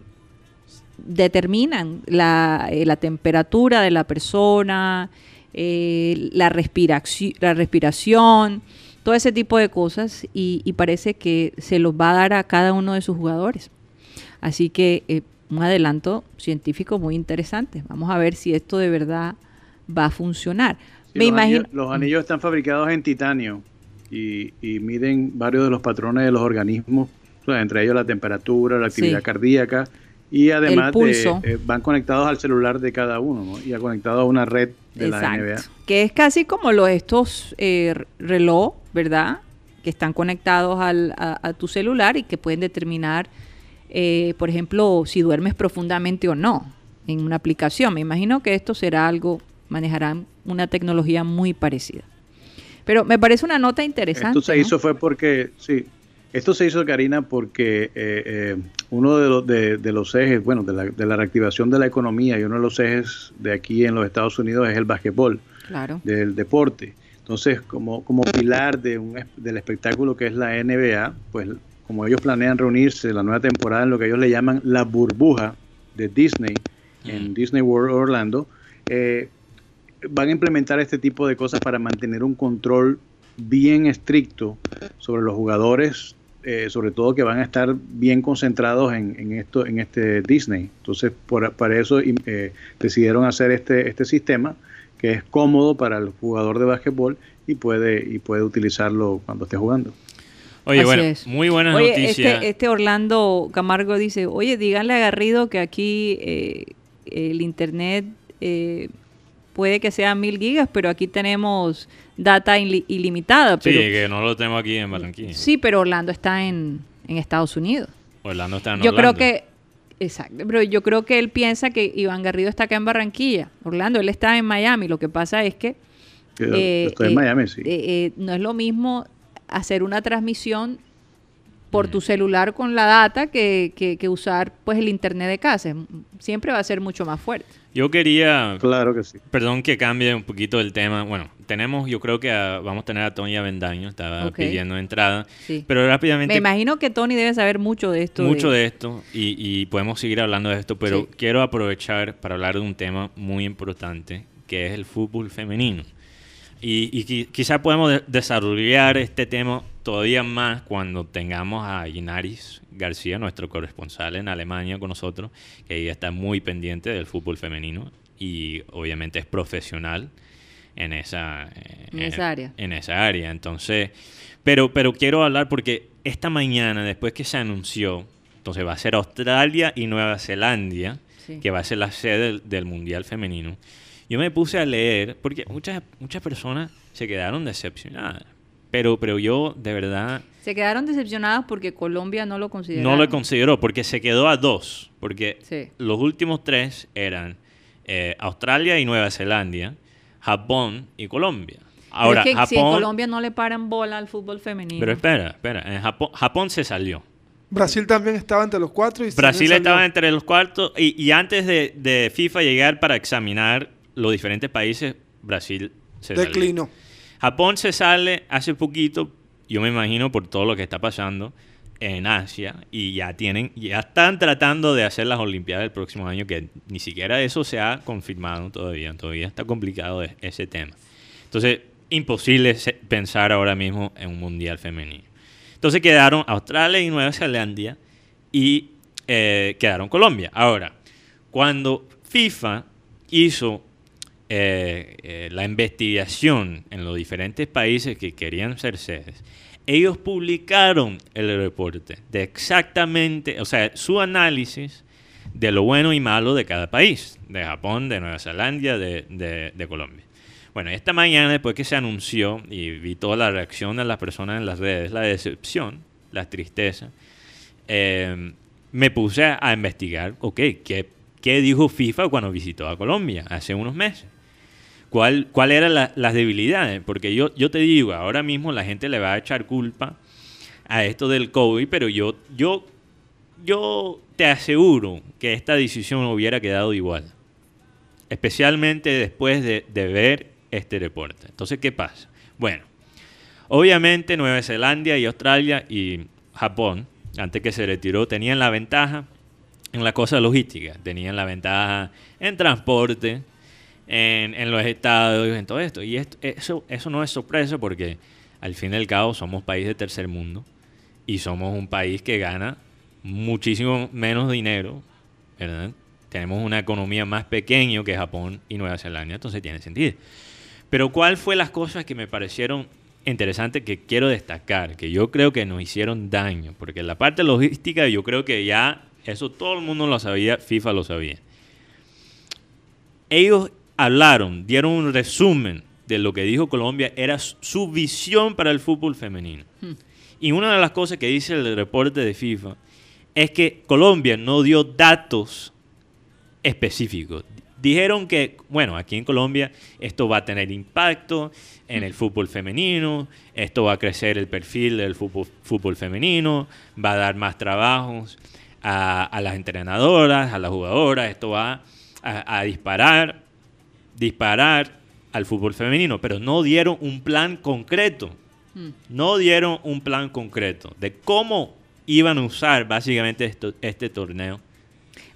determinan la, eh, la temperatura de la persona, eh, la, respiraci- la respiración, todo ese tipo de cosas y, y parece que se los va a dar a cada uno de sus jugadores. Así que eh, un adelanto científico muy interesante. Vamos a ver si esto de verdad va a funcionar. Sí, Me los, imagino. anillos, los anillos están fabricados en titanio y, y miden varios de los patrones de los organismos, o sea, entre ellos la temperatura, la actividad Sí. cardíaca y además de- eh, van conectados al celular de cada uno ¿no? y conectados a una red de la. NBA. Que es casi como los estos eh, reloj, ¿verdad? Que están conectados al- a, a tu celular y que pueden determinar, eh, por ejemplo, si duermes profundamente o no en una aplicación. Me imagino que esto será algo, manejarán una tecnología muy parecida. Pero me parece una nota interesante. Esto se fue porque, sí, esto se hizo, Karina, porque eh, eh, uno de los, de, de los ejes, bueno, de la, de la reactivación de la economía y uno de los ejes de aquí en los Estados Unidos es el basquetbol, Claro. del deporte. Entonces, como, como pilar de un, del espectáculo que es la NBA, pues como ellos planean reunirse la nueva temporada en lo que ellos le llaman la burbuja de Disney, en Mm. Disney World Orlando, eh, van a implementar este tipo de cosas para mantener un control bien estricto sobre los jugadores, eh, sobre todo que van a estar bien concentrados en, en esto, en este Disney. Entonces, por, para eso eh, decidieron hacer este, este sistema que es cómodo para el jugador de básquetbol y puede, y puede utilizarlo cuando esté jugando. Oye, Así bueno, es. muy buenas Oye, noticias. este, este Orlando Camargo dice, oye, díganle a Garrido que aquí eh, el internet eh, puede que sea mil gigas, pero aquí tenemos data ili- ilimitada. Sí, Pero, que no lo tenemos aquí en Barranquilla. sí, pero Orlando está en, en Estados Unidos. Orlando está en Yo creo Orlando. que, exacto, pero yo creo que él piensa que Iván Garrido está acá en Barranquilla. Orlando, él está en Miami. Lo que pasa es que Yo eh, estoy en eh, Miami, sí. eh, eh, no es lo mismo hacer una transmisión por tu celular con la data que, que- que usar pues el internet de casa. Siempre va a ser mucho más fuerte. Yo quería, Claro que sí. perdón que cambie un poquito el tema. Bueno, tenemos, yo creo que a- vamos a tener a Tony Avendaño, estaba pidiendo entrada. Sí. Pero rápidamente, Me imagino que Tony debe saber mucho de esto. mucho de esto y, y podemos seguir hablando de esto, pero Sí. quiero aprovechar para hablar de un tema muy importante que es el fútbol femenino. Y, y qui- quizá podemos de- desarrollar este tema todavía más cuando tengamos a Ginaris García, nuestro corresponsal en Alemania con nosotros, que ella está muy pendiente del fútbol femenino y obviamente es profesional en esa, eh, En esa área. en esa área. Entonces, pero, pero quiero hablar porque esta mañana, después que se anunció, entonces va a ser Australia y Nueva Zelanda, Sí. que va a ser la sede del, del Mundial Femenino. Yo me puse a leer, porque muchas, muchas personas se quedaron decepcionadas. Pero, pero yo, de verdad, Se quedaron decepcionados porque Colombia no lo consideró. no lo consideró, porque se quedó a dos. Porque Sí. los últimos tres eran eh, Australia y Nueva Zelanda, Japón y Colombia. Ahora, es que Japón... si en Colombia no le paran bola al fútbol femenino. Pero espera, espera. En Japón, Japón se salió. Brasil también estaba entre los cuatro y Brasil estaba entre los cuartos y, y antes de, de FIFA llegar para examinar los diferentes países, Brasil se. Declinó. Japón se sale hace poquito, yo me imagino por todo lo que está pasando en Asia y ya tienen, ya están tratando de hacer las Olimpiadas el próximo año que ni siquiera eso se ha confirmado todavía, todavía está complicado e- ese tema. Entonces, imposible pensar ahora mismo en un mundial femenino. Entonces quedaron Australia y Nueva Zelanda y eh, quedaron Colombia. Ahora, cuando FIFA hizo eh, eh, la investigación en los diferentes países que querían ser sedes, ellos publicaron el reporte de exactamente, o sea, su análisis de lo bueno y malo de cada país, de Japón, de Nueva Zelanda, de, de- Colombia. Bueno, esta mañana, después que se anunció y vi toda la reacción de las personas en las redes, la decepción, la tristeza, eh, me puse a, a investigar, ok, ¿qué, ¿qué dijo FIFA cuando visitó a Colombia hace unos meses? ¿Cuál, cuál eran la- las debilidades? Porque yo, yo te digo, ahora mismo la gente le va a echar culpa a esto del COVID, pero yo, yo, yo te aseguro que esta decisión hubiera quedado igual. Especialmente después de, ver este reporte. Entonces, ¿qué pasa? Bueno, obviamente Nueva Zelanda y Australia y Japón, antes que se retiró, tenían la ventaja en la cosa logística. Tenían la ventaja en transporte, en, en los estados, en todo esto. Y esto- eso, eso no es sorpresa porque al fin y al cabo somos país de tercer mundo y somos un país que gana muchísimo menos dinero, ¿verdad? Tenemos una economía más pequeña que Japón y Nueva Zelanda, entonces tiene sentido. Pero ¿cuál fue las cosas que me parecieron interesantes que quiero destacar, que yo creo que nos hicieron daño? Porque la parte logística yo creo que ya eso todo el mundo lo sabía, FIFA lo sabía. Ellos hablaron, dieron un resumen de lo que dijo Colombia, era su- visión para el fútbol femenino. Y una de las cosas que dice el reporte de FIFA es que Colombia no dio datos específicos. Dijeron que, bueno, aquí en Colombia esto va a tener impacto en el fútbol femenino, esto va a crecer el perfil del fútbol, fútbol femenino, va a dar más trabajos a, a las entrenadoras, a las jugadoras, esto va a, a disparar, disparar al fútbol femenino, pero no dieron un plan concreto no dieron un plan concreto de cómo iban a usar básicamente esto- este torneo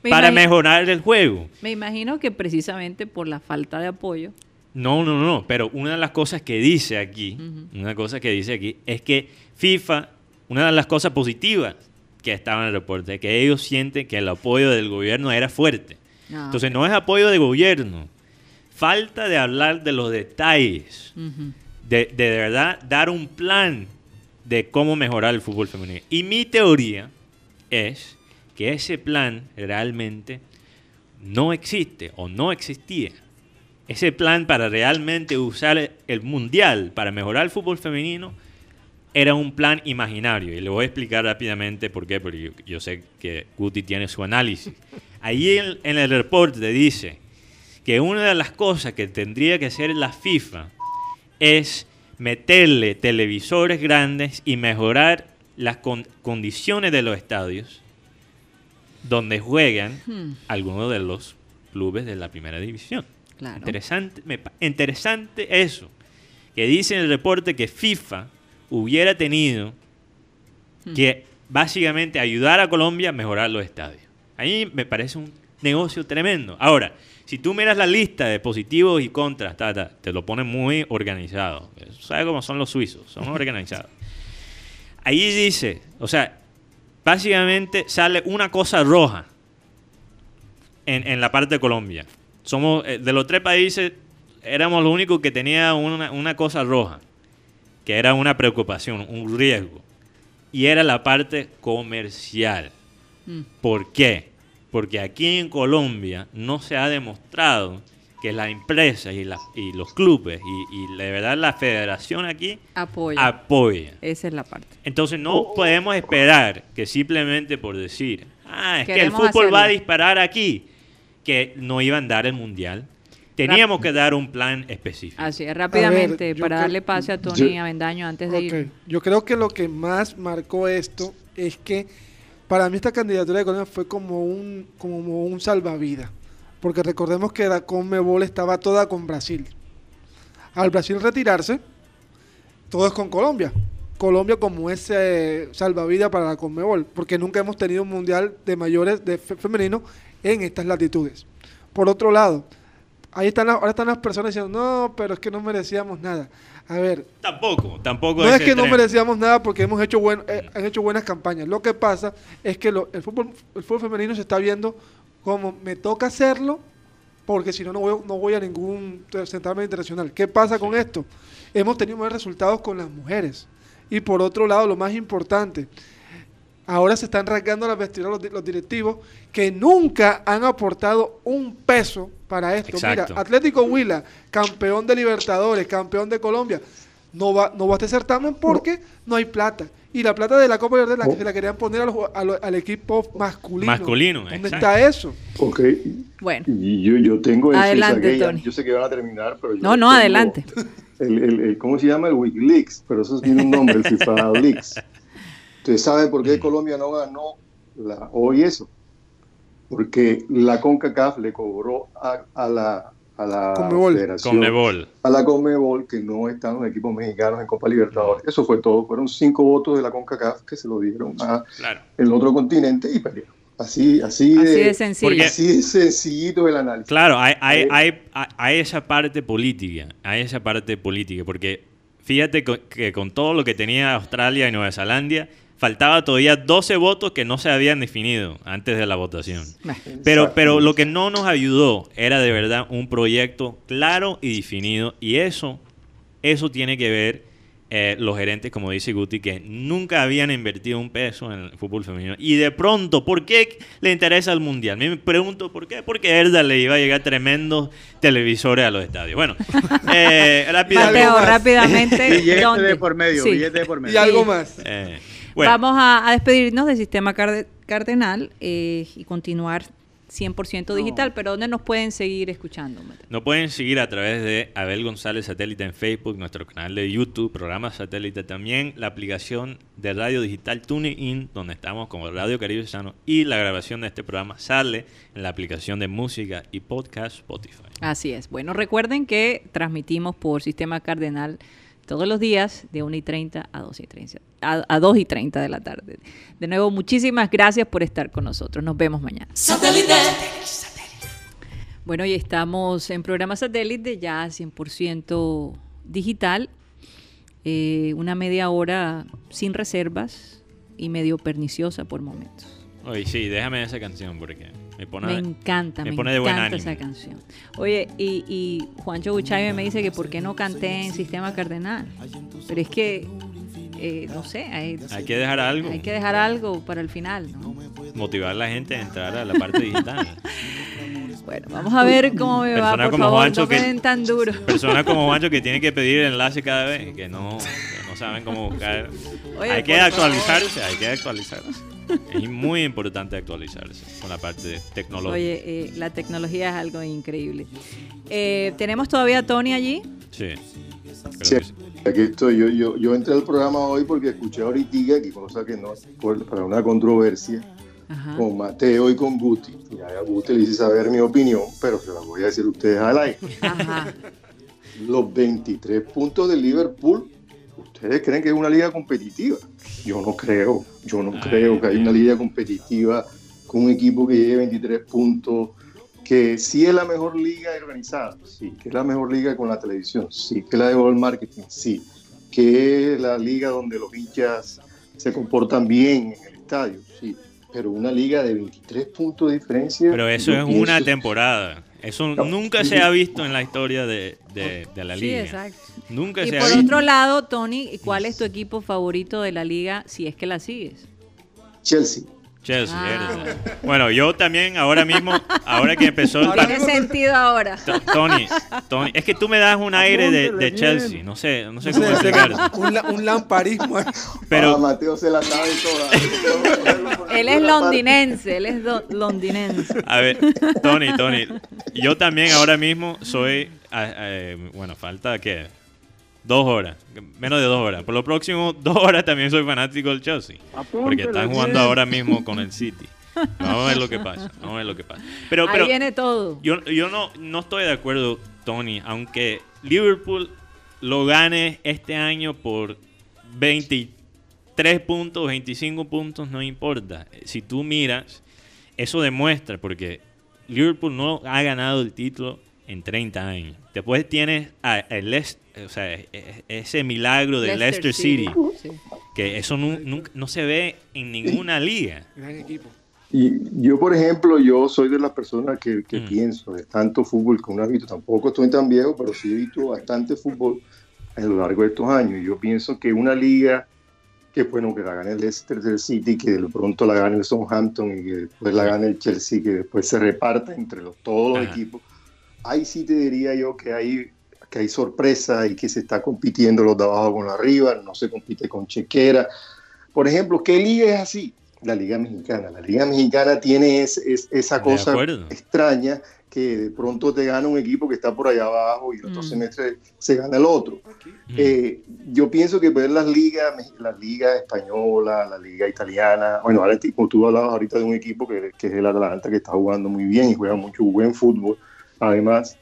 Me para mejorar el juego. Me imagino que precisamente por la falta de apoyo. No, no, no, pero una de las cosas que dice aquí, una cosa que dice aquí es que FIFA, una de las cosas positivas que estaba en el reporte, es que ellos sienten que el apoyo del gobierno era fuerte. Ah, Entonces no es apoyo de gobierno, falta de hablar de los detalles. De, de verdad dar un plan de cómo mejorar el fútbol femenino. Y mi teoría es que ese plan realmente no existe o no existía. Ese plan para realmente usar el mundial para mejorar el fútbol femenino era un plan imaginario. Y le voy a explicar rápidamente por qué, porque yo, yo sé que Guti tiene su análisis. Ahí en, en el reporte dice que una de las cosas que tendría que hacer la FIFA es meterle televisores grandes y mejorar las con- condiciones de los estadios donde juegan Hmm, algunos de los clubes de la primera división. claro. Interesante, me pa- interesante eso. Que dice en el reporte que FIFA hubiera tenido Hmm. que básicamente ayudar a Colombia a mejorar los estadios. Ahí me parece un negocio tremendo. Ahora, si tú miras la lista de positivos y contras, ta, ta, te lo ponen muy organizado. ¿Sabes cómo son los suizos? Son organizados. Ahí dice, o sea, básicamente sale una cosa roja en, en la parte de Colombia. Somos, eh, de los tres países, éramos los únicos que tenía una, una cosa roja, que era una preocupación, un riesgo. Y era la parte comercial. Mm. ¿Por qué? Porque aquí en Colombia no se ha demostrado que las empresas y, las- y los clubes y, y de verdad la federación aquí Apoya. apoya. Esa es la parte. Entonces no podemos esperar que simplemente por decir, ah, es que el fútbol va a disparar aquí, que no iban a dar el mundial. Teníamos que dar un plan específico. Así es, rápidamente, para darle pase a Tony yo- Avendaño antes de ir. Yo creo que lo que más marcó esto es que para mí esta candidatura de Colombia fue como un, como un salvavidas. Porque recordemos que la Conmebol estaba toda con Brasil. Al Brasil retirarse, todo es con Colombia. Colombia como ese salvavidas para la Conmebol, porque nunca hemos tenido un mundial de mayores de fe- femenino en estas latitudes. Por otro lado, ahí están ahora están las personas diciendo, no, pero es que no merecíamos nada. A ver, Tampoco, tampoco. no es que no merecíamos nada porque hemos hecho buen, eh, han hecho buenas campañas. Lo que pasa es que lo- el, fútbol, el fútbol femenino se está viendo como me toca hacerlo porque si no, no voy, no voy a ningún certamen internacional. ¿Qué pasa con esto? Hemos tenido buenos resultados con las mujeres. Y por otro lado, lo más importante, ahora se están rasgando las vestiduras los directivos que nunca han aportado un peso para esto. Exacto. Mira, Atlético Huila, campeón de Libertadores, campeón de Colombia, no va, no va a este certamen porque no hay plata. Y la plata de la Copa Verde la, Oh. se la querían poner a los ju- a lo- al equipo masculino. Masculino, ¿Dónde exacto. está eso? Ok, Bueno, y yo, yo tengo el Adelante, Gay, Tony. Yo sé que van a terminar, pero yo no, no, adelante. El, el- el- ¿Cómo se llama? El Wikileaks, pero eso tiene un nombre, el FIFA Leaks. ¿Ustedes saben por qué Colombia no ganó la, hoy eso? Porque la CONCACAF le cobró a, a la, a la Conmebol. federación, Conmebol. a la Conmebol, que no están los equipos mexicanos en Copa Libertadores. Eso fue todo. Fueron cinco votos de la CONCACAF que se lo dieron a Claro. el otro continente y perdieron. Así, así, Así de, de sencillo. Porque- así de sencillito el análisis. Claro, hay, hay, Eh. hay, hay- hay esa parte política, hay esa parte política, porque fíjate que con todo lo que tenía Australia y Nueva Zelanda, faltaba todavía 12 votos que no se habían definido antes de la votación. Pero, pero lo que no nos ayudó era de verdad un proyecto claro y definido, y eso, eso tiene que ver eh, los gerentes, como dice Guti, que nunca habían invertido un peso en el fútbol femenino. Y de pronto, ¿por qué le interesa el mundial? Me pregunto, ¿por qué? Porque Herda le iba a llegar tremendos televisores a los estadios. Bueno, eh, rápidamente. Mateo, más. rápidamente. Billete de por medio, Sí. billete de por Y algo más. eh, bueno, Vamos a, a despedirnos del sistema carde- cardenal eh, y continuar 100% digital, pero ¿dónde nos pueden seguir escuchando? Nos pueden seguir a través de Abel González Satélite en Facebook, nuestro canal de YouTube, programa Satélite también, la aplicación de radio digital TuneIn, donde estamos como Radio Caribe Sano, y la grabación de este programa sale en la aplicación de música y podcast Spotify. Así es. Bueno, recuerden que transmitimos por sistema cardenal todos los días de 1 y 30 a 2 y 30, a, a 2 y 30 de la tarde. De nuevo, muchísimas gracias por estar con nosotros. Nos vemos mañana. Bueno, y estamos en programa satélite ya 100% digital, eh, una media hora sin reservas y medio perniciosa por momentos. Oye, sí, déjame esa canción porque me pone... Me encanta, me me, pone de buen encanta ánimo. esa canción. Oye, y, y Juancho Buchaibe me dice que por qué no canté en Sistema Cardenal. Pero es que, eh, no sé, hay, Hay que dejar algo, hay que dejar algo para el final, ¿no? motivar a la gente a entrar a la parte digital. Bueno, vamos a ver cómo me va, Persona por como favor, Juancho no me que- den tan duro. Personas como Juancho que tiene que pedir el enlace cada vez, que no, que no saben cómo buscar. Oye, hay que actualizarse, hay que actualizarse. Es muy importante actualizarse con la parte tecnológica. Oye, eh, la tecnología es algo increíble. Eh, ¿Tenemos todavía a Tony allí? Sí. Creo Sí, que sí. Aquí estoy. Yo, yo, yo entré al programa hoy porque escuché ahorita, que cosa que no, para una controversia, Ajá. con Mateo y con Guti. Y a Guti le hice saber mi opinión, pero se la voy a decir a ustedes al aire. Ajá. Los 23 puntos de Liverpool, ¿ustedes creen que es una liga competitiva? Yo no creo. Yo no Ay, creo que hay una liga competitiva con un equipo que lleve 23 puntos, que sí es la mejor liga organizada, sí, que es la mejor liga con la televisión, sí, que es la de el marketing, sí, que es la liga donde los hinchas se comportan bien en el estadio, sí, pero una liga de 23 puntos de diferencia. Pero eso es pienso- una temporada. Eso No, nunca sí. se ha visto en la historia de, de- de la Sí, liga. exacto. Nunca Y se por ha visto. otro lado, Tony, ¿cuál es tu equipo favorito de la liga si es que la sigues? Chelsea. Chelsea, Ah. ¿verdad? Bueno, yo también ahora mismo, ahora que empezó el Tiene sentido ahora. To- Tony, Tony, es que tú me das un aire de, de Chelsea, no sé, no sé cómo explicarlo. un, la- un lamparismo. Pero Ah, Mateo se la sabe toda. Él es londinense, él es do- londinense. A ver, Tony, Tony, yo también ahora mismo soy, ah, eh, bueno, falta que dos horas, menos de dos horas. Por lo próximo dos horas también soy fanático del Chelsea, porque están jugando ahora mismo con el City. Vamos a ver lo que pasa, vamos a ver lo que pasa. Pero, Ahí pero viene todo. yo, yo no, no estoy de acuerdo, Tony, aunque Liverpool lo gane este año por 23 puntos, 25 puntos, no importa. Si tú miras, eso demuestra, porque Liverpool no ha ganado el título en 30 años. Después tienes a, el Leic- o sea, e- e- ese milagro de Leicester, City, Sí. que eso nu- nunca- no se ve en ninguna liga. Gran equipo. Y yo, por ejemplo, yo soy de las personas que, que Mm. pienso de tanto fútbol que uno ha visto. Tampoco estoy tan viejo, pero sí he visto bastante fútbol a lo largo de estos años. Y yo pienso que una liga que, bueno, que la gane el Leicester City, que de pronto la gane el Southampton y que después la gane el Chelsea, que después se reparta entre los, todos los Ajá. equipos. Ahí sí te diría yo que hay, que hay sorpresa y que se está compitiendo los de abajo con los arriba, no se compite con chequera. Por ejemplo, ¿qué liga es así? La Liga Mexicana. La Liga Mexicana tiene es- es- esa De cosa acuerdo. extraña que de pronto te gana un equipo que está por allá abajo y el otro Mm. semestre se gana el otro. Mm. Eh, yo pienso que ver las ligas, la liga española, la liga italiana, bueno, ahora tipo, tú hablabas ahorita de un equipo que, que es el Atlanta que está jugando muy bien y juega mucho buen fútbol, además,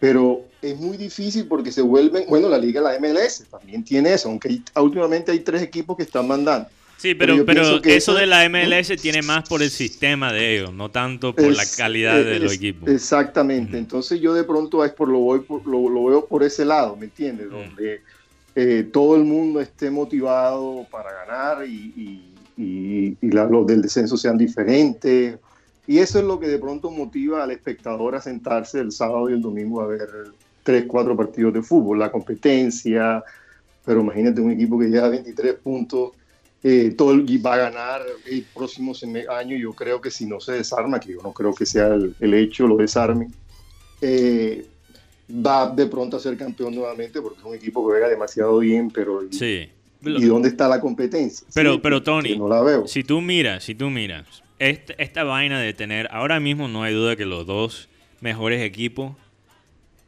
pero es muy difícil porque se vuelven, bueno, la liga, la MLS también tiene eso, aunque últimamente hay tres equipos que están mandando. Sí, Pero pero, que eso eso- de la MLS tiene más por el sistema de ellos, no tanto por la Es- calidad de es- los equipos. Exactamente. Entonces yo de pronto es por lo, voy por- lo, lo veo por ese lado, ¿me entiendes? Donde eh, todo el mundo esté motivado para ganar y, y- y- y la- los del descenso sean diferentes. Y eso es lo que de pronto motiva al espectador a sentarse el sábado y el domingo a ver tres, cuatro partidos de fútbol, la competencia. Pero imagínate un equipo que lleva 23 puntos, eh, todo el, y va a ganar el próximo año. Yo creo que si no se desarma, que yo no creo que sea el, el hecho, lo desarme, eh, va de pronto a ser campeón nuevamente porque es un equipo que juega demasiado bien, pero ¿y, Sí. ¿y dónde está la competencia? Pero- Sí, pero, Tony, no la veo. Si tú miras, si tú miras, este- esta vaina de tener, ahora mismo no hay duda que los dos mejores equipos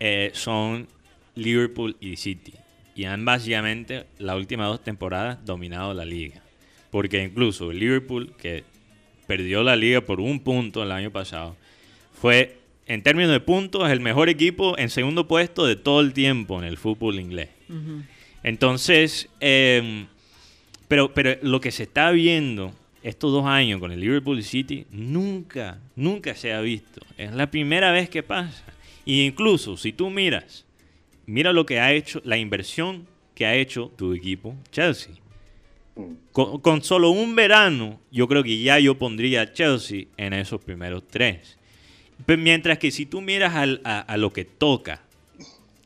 eh, son Liverpool y City. Y han básicamente las últimas dos temporadas dominado la liga. Porque incluso Liverpool, que perdió la liga por un punto el año pasado, fue en términos de puntos el mejor equipo en segundo puesto de todo el tiempo en el fútbol inglés. Entonces, eh, pero, pero lo que se está viendo estos dos años con el Liverpool City, nunca, nunca se ha visto. Es la primera vez que pasa. Y incluso si tú miras, mira lo que ha hecho, la inversión que ha hecho tu equipo, Chelsea. Con, solo un verano, yo creo que ya yo pondría a Chelsea en esos primeros tres. Mientras que si tú miras a, a lo que toca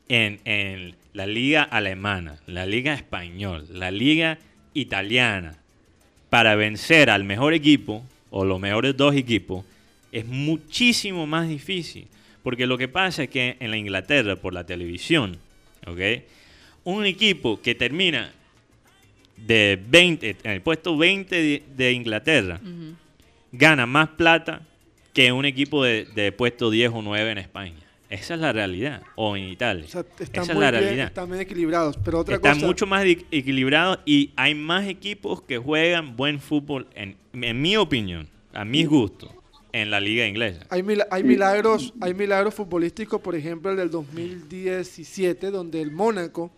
en, en la liga alemana, la liga española, la liga italiana, para vencer al mejor equipo o los mejores dos equipos, es muchísimo más difícil. Porque lo que pasa es que en la Inglaterra, por la televisión, ¿ok? un equipo que termina de 20, en el puesto 20 de, de Inglaterra, gana más plata que un equipo de, de puesto 10 o 9 en España. Esa es la realidad. O en Italia. O sea, están Esa es la bien, realidad. están bien equilibrados. Pero otra Están cosa, mucho más equilibrados y hay más equipos que juegan buen fútbol, en, en mi opinión, a mis gustos, en la liga inglesa. hay, mila- hay milagros, hay milagros futbolísticos, por ejemplo el del 2017, donde el Mónaco,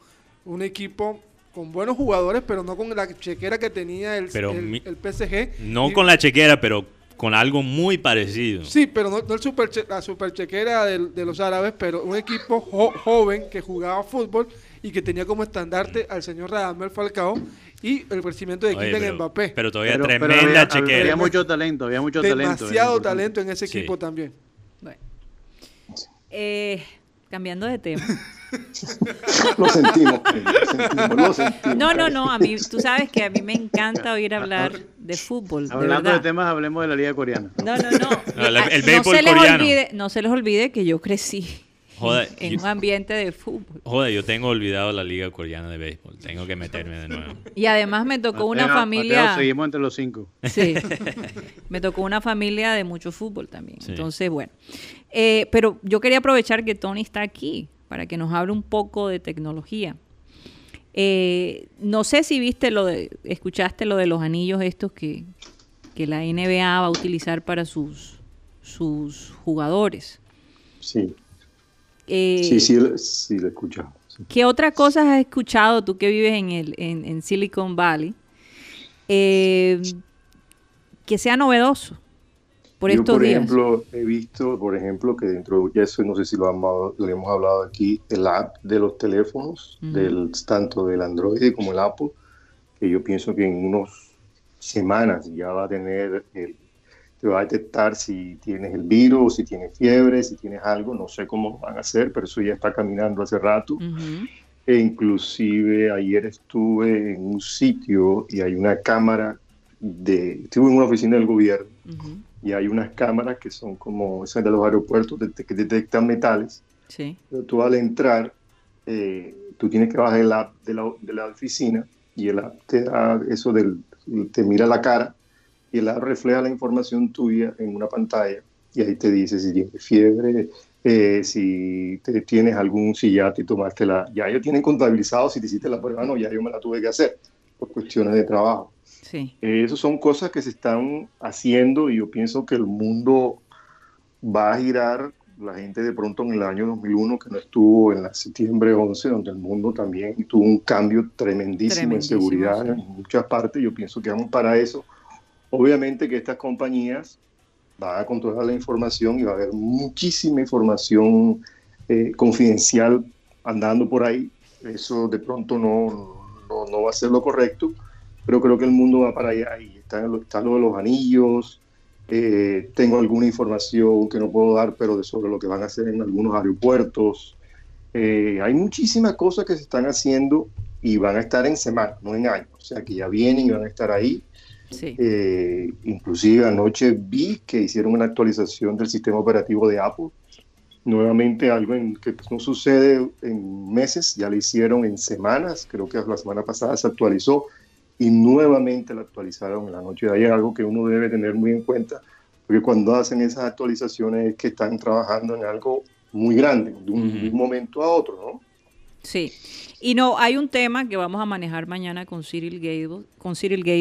un equipo con buenos jugadores, pero no con la chequera que tenía el, Pero el, mi- el PSG. No Y- con la chequera, pero con algo muy parecido. Sí, pero no, no el super che- la super chequera del- de, los árabes, pero un equipo jo- joven que jugaba fútbol y que tenía como estandarte al señor Radamel Falcao y el crecimiento de Kylian Mbappé. pero todavía Pero- pero tremenda había, chequera. había mucho talento, había mucho talento. Demasiado talento en ese Sí. equipo también. Bueno. Eh, cambiando de tema. Lo sentimos, lo sentimos, lo sentimos. No, no, no, a mí, tú sabes que a mí me encanta oír hablar de fútbol, Hablando de, temas, hablemos de la Liga Coreana. No, no, no. No, el- el no béisbol se les coreano. olvide, no se les olvide que yo crecí Joder, en yo- un ambiente de fútbol. Joder, yo tengo olvidado la liga coreana de béisbol. Tengo que meterme de nuevo. Y además me tocó una familia. Mateo, seguimos entre los cinco. Sí. Me tocó una familia de mucho fútbol también. Sí. Entonces, bueno. Eh, pero yo quería aprovechar que Tony está aquí para que nos hable un poco de tecnología. Eh, no sé si viste lo de, escuchaste lo de los anillos estos que, que la NBA va a utilizar para sus, sus jugadores. Sí, Eh, sí, sí, sí, sí. ¿Qué otras cosas has escuchado tú que vives en, el, en, en Silicon Valley eh, que sea novedoso por Yo, estos por días? ejemplo, he visto, por ejemplo, que dentro de eso, no sé si lo, hemos- lo hemos hablado aquí, el app de los teléfonos, del, tanto del Android como el Apple, que yo pienso que en unas semanas ya va a tener, el, te va a detectar si tienes el virus, si tienes fiebre, si tienes algo, no sé cómo van a hacer, pero eso ya está caminando hace rato. Ujú. E inclusive ayer estuve en un sitio y hay una cámara de, estuve en una oficina del gobierno Ujú, y hay unas cámaras que son como esas de los aeropuertos que detectan metales. Sí. Pero tú al entrar, eh, tú tienes que bajar el app de la, de la oficina y el app te da eso del, te mira la cara y app refleja la información tuya en una pantalla y ahí te dice si tienes fiebre, eh, si te, tienes algún, si ya te tomaste la, ya ellos tienen contabilizado si te hiciste la prueba, no, ya yo me la tuve que hacer por cuestiones de trabajo. Sí. Eh, Esas son cosas que se están haciendo y yo pienso que el mundo va a girar. La gente de pronto en el año 2001, que no estuvo en la septiembre 11, donde el mundo también tuvo un cambio tremendísimo, Tremendísimo, en seguridad sí. en muchas partes. Yo pienso que vamos para eso. Obviamente que estas compañías van a controlar la información y va a haber muchísima información eh, confidencial andando por ahí. Eso de pronto no, no, no va a ser lo correcto pero creo que el mundo va para allá y está, está lo de los anillos. eh, tengo alguna información que no puedo dar, pero de sobre lo que van a hacer en algunos aeropuertos. Eh, hay muchísimas cosas que se están haciendo y van a estar en semanas, no en años. O sea, que ya vienen y van a estar ahí. Sí. Eh, inclusive anoche vi que hicieron una actualización del sistema operativo de Apple. Nuevamente algo en- que no sucede en meses, ya lo hicieron en semanas, creo que la semana pasada se actualizó y nuevamente la actualizaron en la noche de ayer, algo que uno debe tener muy en cuenta, porque cuando hacen esas actualizaciones es que están trabajando en algo muy grande, de un, Ujú. de un momento a otro, ¿no? Sí. Y no, hay un tema que vamos a manejar mañana con Cyril con que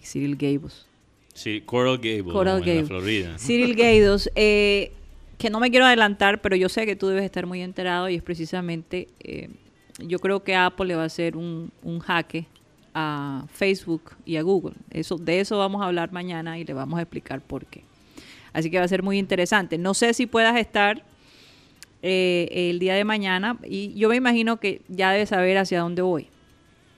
Cyril Gables, Sí, Coral Gables, Coral en Gables. la Florida. Cyril Gaydos, eh, que no me quiero adelantar, pero yo sé que tú debes estar muy enterado y es precisamente, eh, yo creo que Apple le va a hacer un, un jaque a Facebook y a Google. Eso, de eso vamos a hablar mañana y le vamos a explicar por qué. Así que va a ser muy interesante. No sé si puedas estar eh, el día de mañana y yo me imagino que ya debes saber hacia dónde voy.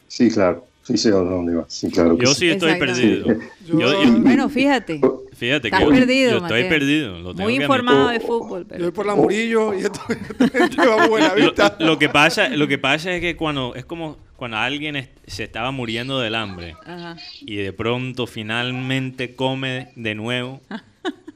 Sí, claro, sí sé a dónde va, sí, claro. que Yo sí. sí estoy perdido. Yo- Yo- yo- Bueno, fíjate, fíjate que yo, perdido, yo estoy Mateo. perdido. lo tengo muy que informado de fútbol. Yo Pero... voy por la Murillo y esto este va a buena vista. Lo, lo que pasa, lo que pasa es que cuando es como cuando alguien es- se estaba muriendo del hambre Ajá. y de pronto finalmente come de nuevo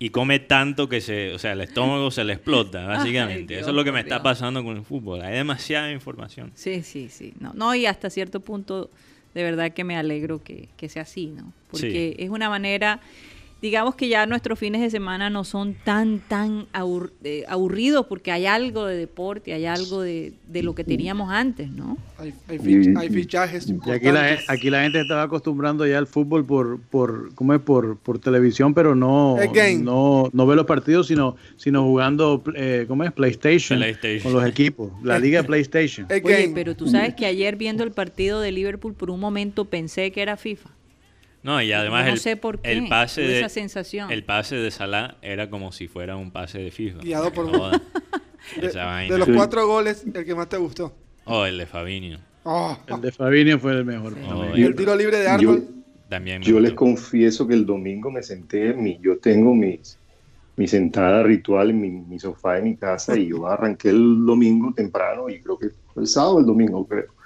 y come tanto que se, o sea, el estómago se le explota, básicamente. Dios, Eso es lo que me está pasando con el fútbol. Hay demasiada información. Sí, sí, sí. No, no, y hasta cierto punto de verdad que me alegro que, que sea así, ¿no? Porque es una manera digamos que ya nuestros fines de semana no son tan, tan eh, aburridos porque hay algo de deporte, hay algo de, de lo que teníamos antes, ¿no? Hay, hay fich- hay fichajes Y aquí la, aquí la gente estaba acostumbrando ya al fútbol por, por ¿cómo es? Por, por televisión, pero no, no, no ve los partidos, sino, sino jugando, eh, ¿cómo es? PlayStation, PlayStation. con los equipos, la liga de PlayStation. Oye, pero tú sabes que ayer viendo el partido de Liverpool por un momento pensé que era FIFA. No, y además no el, sé por qué, el pase de esa sensación. el pase de Salah era como si fuera un pase de FIFA. Guiado por No de, los cuatro goles, el que más te gustó. Oh, el de Fabinho. Oh, El de Fabinho fue el mejor. Oh, y el tiro libre de Yo, Arnold. También me yo les confieso que el domingo me senté, en mi, yo tengo mis, mi sentada ritual en mi, mi sofá de mi casa y yo arranqué el domingo temprano y creo que fue el sábado o el domingo, creo.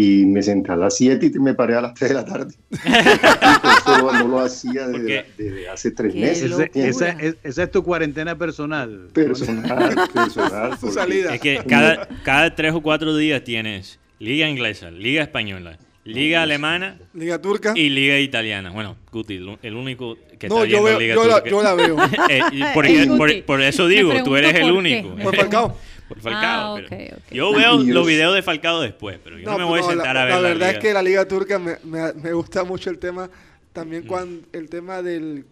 Y me senté a las 7 y me paré a las 3 de la tarde. Eso no, lo hacía ¿Por desde, desde hace tres Qué meses. locura. Ese- esa, es- esa es tu cuarentena personal. Personal, personal. Su salida. Es que cada, cada tres o cuatro días tienes Liga Inglesa, Liga Española, Liga Alemana Liga Turca. y Liga Italiana. Bueno, Guti, el único que no, está yo, viendo veo, Liga yo, la, Turca. yo la veo. Eh, por, por- por eso digo, tú eres el único. Por Falcao. Por Falcao. Ah, pero-. Yo veo los videos de Falcao después, pero yo no, me voy a sentar la, a ver la la, verdad liga. es que la Liga Turca me, me- me gusta mucho el tema, también Mm. cuando el tema del,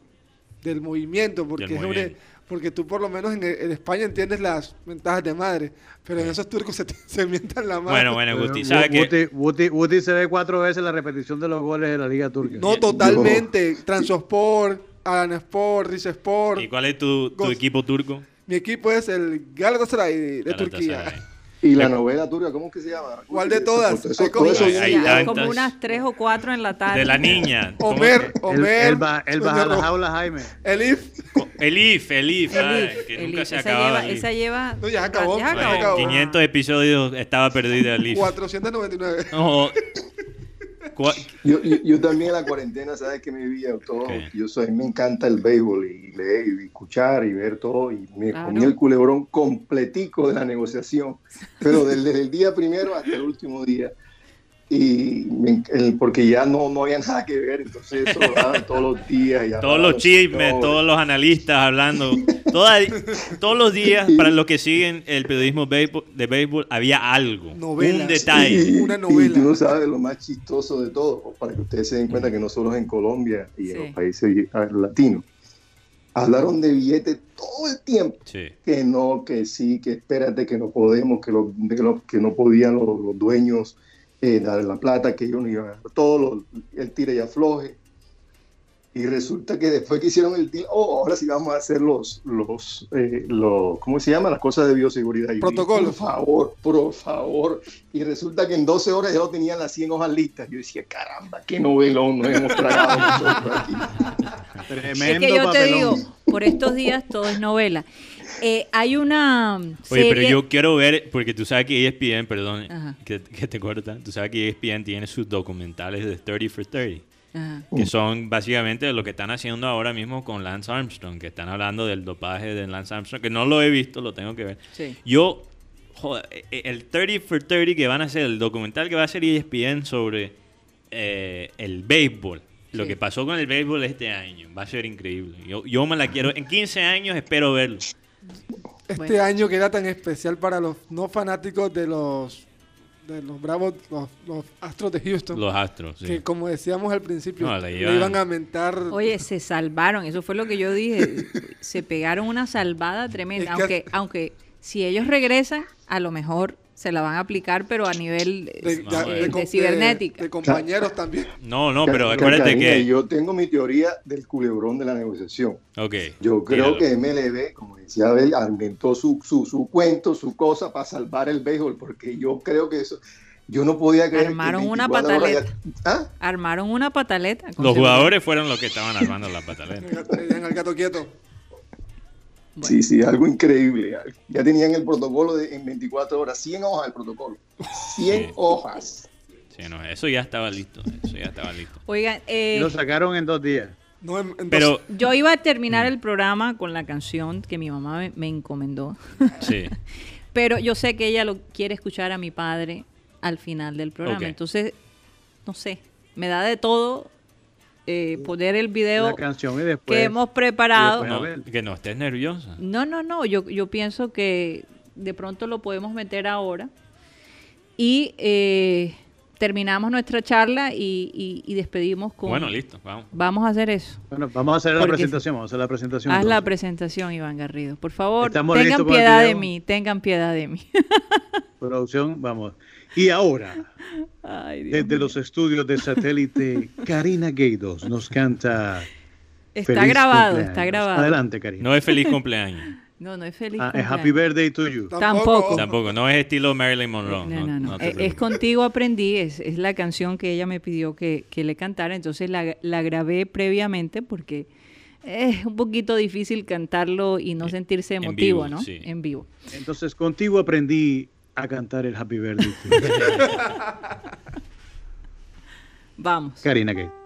del movimiento, porque, Del es un- movimiento. porque tú por lo menos en, en España entiendes las ventajas de madre, pero en esos turcos se, te- se mientan la madre. Bueno, bueno, Guti, ¿sabes qué? Guti, Guti- Guti se ve cuatro veces la repetición de los goles de la Liga Turca. No, totalmente. Transosport, Alansport, Rizesport. ¿Y cuál es tu, equipo turco? Mi equipo es el Galatasaray de, Turquía. Y la novela turca, ¿cómo que se llama? ¿Cuál de todas? Eso- Hay como- Hay- hay hay unas tres o cuatro en la tarde. De la niña. ¿cómo Homer, se- Él, Homer. él va, él baja la jaula, Jaime. Elif. Elif, Elif, ay, Elif, que Elif, nunca se esa acababa. lleva, Elif. esa lleva No, ya acabó, ya acabó. acabó. 500 episodios estaba perdida Elif. 499. No, Yo, yo, yo también en la cuarentena, ¿sabes qué me vivía? Todo, ¿Qué? yo soy, me encanta el béisbol y leer y escuchar y ver todo y me Claro. comí el culebrón completico de la negociación, pero desde el día primero hasta el último día. Y me- el- porque ya no, no había nada que ver, entonces eso lo daban todos los días. y todos los chismes, señores. todos los analistas hablando. Toda- todos los días, para los que siguen el periodismo de béisbol, había algo. Novela. Un detalle. Y- Una Y novela. tú no sabes lo más chistoso de todo, para que ustedes se den cuenta que no solo es en Colombia y Sí. en los países latinos. Hablaron de billetes todo el tiempo. Sí. que no, que sí, que espérate, que no podemos, que, lo- que, lo- que no podían los, los dueños eh, dar la plata, que ellos no iban a dar todo, lo- el tire y afloje. Y resulta que después que hicieron el deal, oh, ahora sí vamos a hacer los, los, eh, los ¿cómo se llama? Las cosas de bioseguridad. Y yo, Protocolos. Por favor, por favor. Y resulta que en 12 horas ya lo tenían las 100 hojas listas. Yo decía, caramba, qué novelón nos hemos tragado nosotros aquí. Tremendo es que yo te papelón. digo, por estos días todo es novela. Eh, hay una Oye, pero yo quiero ver, porque tú sabes que E ESPN, perdón, que, que te corta, tú sabes que E ESPN tiene sus documentales de 30 for 30. Ajá. que son básicamente lo que están haciendo ahora mismo con Lance Armstrong, que están hablando del dopaje de Lance Armstrong, que no lo he visto, lo tengo que ver. Sí. Yo, joder, eh, el 30 for 30 que van a hacer, el documental que va a hacer E ESPN sobre eh, el béisbol, lo Sí. que pasó con el béisbol este año, va a ser increíble. Yo, yo me la quiero, en 15 años espero verlo. Este Bueno. año que era tan especial para los no fanáticos de los de los Bravos, los, los Astros de Houston, Los Astros, sí. que como decíamos al principio, No, le le iban- iban a mentar. Oye, se salvaron, eso fue lo que yo dije. Se pegaron una salvada tremenda. Es que- Aunque, aunque si ellos regresan, a lo mejor se la van a aplicar, pero a nivel de, de, No, de- eh. de- cibernética. de compañeros también. No, no, pero acuérdate que... Yo tengo mi teoría del culebrón de la negociación. Ok. Yo creo que MLB, como decía Abel, inventó su, su, su cuento, su cosa para salvar el béisbol, porque yo creo que eso, yo no podía creer Armaron que una 24 horas pataleta. ya- ¿Ah? Armaron una pataleta. Los jugadores fueron los que estaban armando la pataleta. el gato quieto. Bueno. Sí, sí, algo increíble. Ya tenían el protocolo de, en 24 horas, 100 hojas el protocolo. 100 Sí. hojas. Sí, no, eso ya estaba listo. Eso ya estaba listo. Oigan, eh, lo sacaron en dos días. No, en- en Pero, dos- yo iba a terminar el programa con la canción que mi mamá me, me encomendó. sí. Pero yo sé que ella lo quiere escuchar a mi padre al final del programa. Entonces, no sé. me da de todo eh, poner el video La canción y después. que hemos preparado. y No, que no estés nerviosa. No, no, no, yo, yo pienso que de pronto lo podemos meter ahora y eh, terminamos nuestra charla y, y- y despedimos con... Bueno, listo, vamos. Vamos a hacer eso. Bueno, vamos a hacer la presentación. Vamos a hacer la presentación. Haz la presentación, Iván Garrido. Por favor, Estamos tengan piedad de mí, tengan piedad de mí. Producción, vamos. Y ahora, Ay, Dios desde mío. los estudios de satélite, Karina Gaidos nos canta. Está Feliz grabado, cumpleaños. está grabado. Adelante, Karina. No es feliz cumpleaños. No, no es feliz. Ah, es cumpleaños. Happy Birthday to you. Tampoco. Tampoco, no es estilo Marilyn Monroe. No, no, no. Eh, Es, contigo aprendí, es, es la canción que ella me pidió que, que le cantara, entonces la, la grabé previamente porque es un poquito difícil cantarlo y no sentirse en emotivo, vivo, ¿no? sí. En vivo. Entonces, contigo aprendí a cantar el Happy Birthday. Vamos. Karina Gaidos.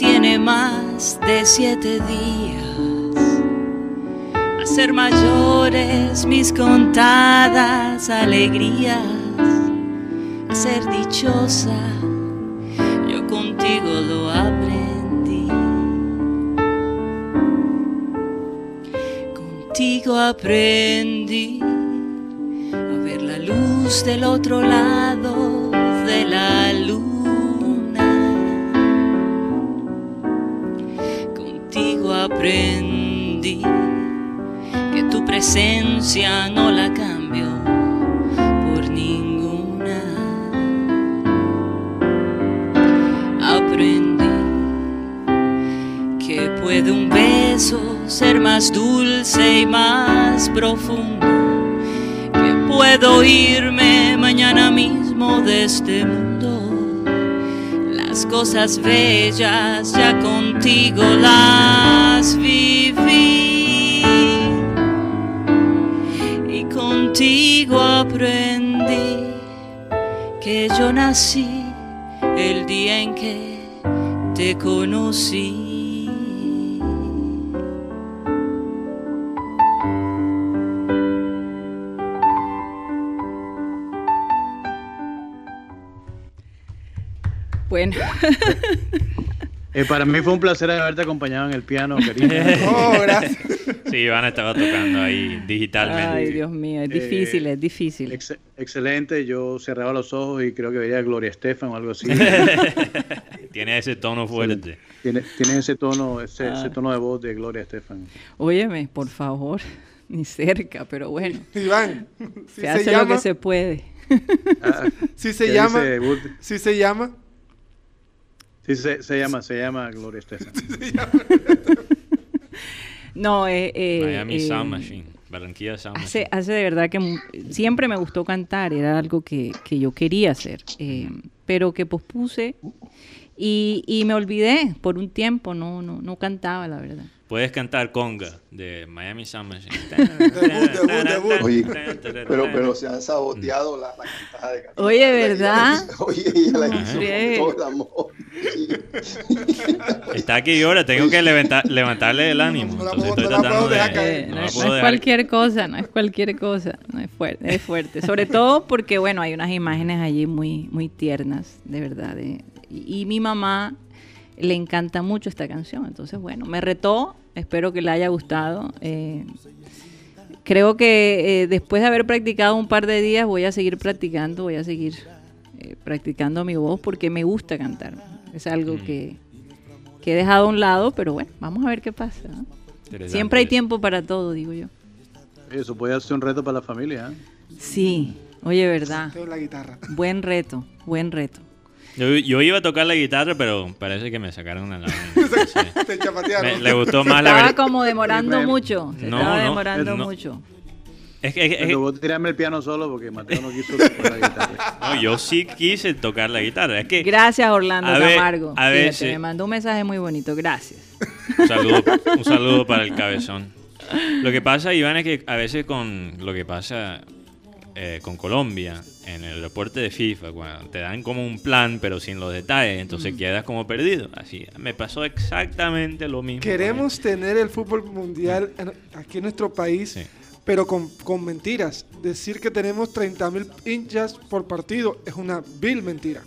tiene más de siete días. A ser mayores mis contadas alegrías. A ser dichosa, yo contigo lo aprendí. Contigo aprendí a ver la luz del otro lado de la luna. Aprendí que tu presencia no la cambio por ninguna. Aprendí que puede un beso ser más dulce y más profundo que puedo irme mañana mismo de este mundo. Cosas bellas ya contigo las viví y contigo aprendí que yo nací el día en que te conocí. Bueno, Eh, para mí fue un placer haberte acompañado en el piano, Karina. Oh, gracias. Sí, Iván estaba tocando ahí digitalmente. ay Dios mío, es difícil, es difícil. Ex- excelente, yo cerraba los ojos y creo que veía a Gloria Estefan o algo así. Tiene ese tono fuerte. tiene, tiene ese tono, ese, Ah. ese tono de voz de Gloria Estefan. Óyeme, por favor, ni cerca, pero bueno, Iván, si se se, hace llama, lo que se puede. Ah, si se ¿qué llama, si se llama, Sí, se, se llama, se llama Gloria Estefan. No, eh, eh, Miami eh, Sound Machine. Barranquilla Sound Hace, Machine. hace de verdad que mu- siempre me gustó cantar, era algo que, que yo quería hacer, eh, pero que pospuse y, y me olvidé por un tiempo, no, no, no cantaba, la verdad. Puedes cantar Conga de Miami Sound Machine. Debut, debut, debut. Oye, pero, pero se han saboteado la, la cantada de Karina. Oye, ¿verdad? Oye, ella la hizo con todo el amor. Está aquí y ahora tengo que levantar, levantarle el ánimo. No estoy tratando de... Eh, es, cualquier cosa, no es cualquier cosa, no es fuerte, es fuerte. Sobre todo porque, bueno, hay unas imágenes allí muy, muy tiernas, de verdad. de- y, y mi mamá le encanta mucho esta canción, entonces, bueno, me retó, espero que le haya gustado. eh, creo que eh, después de haber practicado un par de días voy a seguir practicando, voy a seguir eh, practicando mi voz porque me gusta cantar. Es algo que, que he dejado a un lado, pero bueno, vamos a ver qué pasa. Siempre hay tiempo para todo, digo yo. Eso puede ser un reto para la familia. ¿eh? Sí, oye, verdad. Tengo la guitarra. Buen reto, buen reto. Yo, yo iba a tocar la guitarra, pero parece que me sacaron una lámina. Sí. Te chapatearon. Me- le gustó más la Estaba como demorando mucho. Se No, estaba no, demorando no. mucho. Es que, es Pero vos tirarme el piano solo porque Mateo no quiso tocar la guitarra. no, yo sí quise tocar la guitarra. Es que Gracias, Orlando A ve- Camargo. a Fíjate, veces- me mandó un mensaje muy bonito. Gracias. un saludo, un saludo para el cabezón. Lo que pasa, Iván, es que a veces con lo que pasa eh, con Colombia en el reporte de FIFA, cuando te dan como un plan pero sin los detalles, Mm. entonces quedas como perdido. Así, me pasó exactamente lo mismo. Queremos tener el fútbol mundial en- aquí en nuestro país, Sí. Pero con, con mentiras. Decir que tenemos 30.000 hinchas por partido es una vil mentira.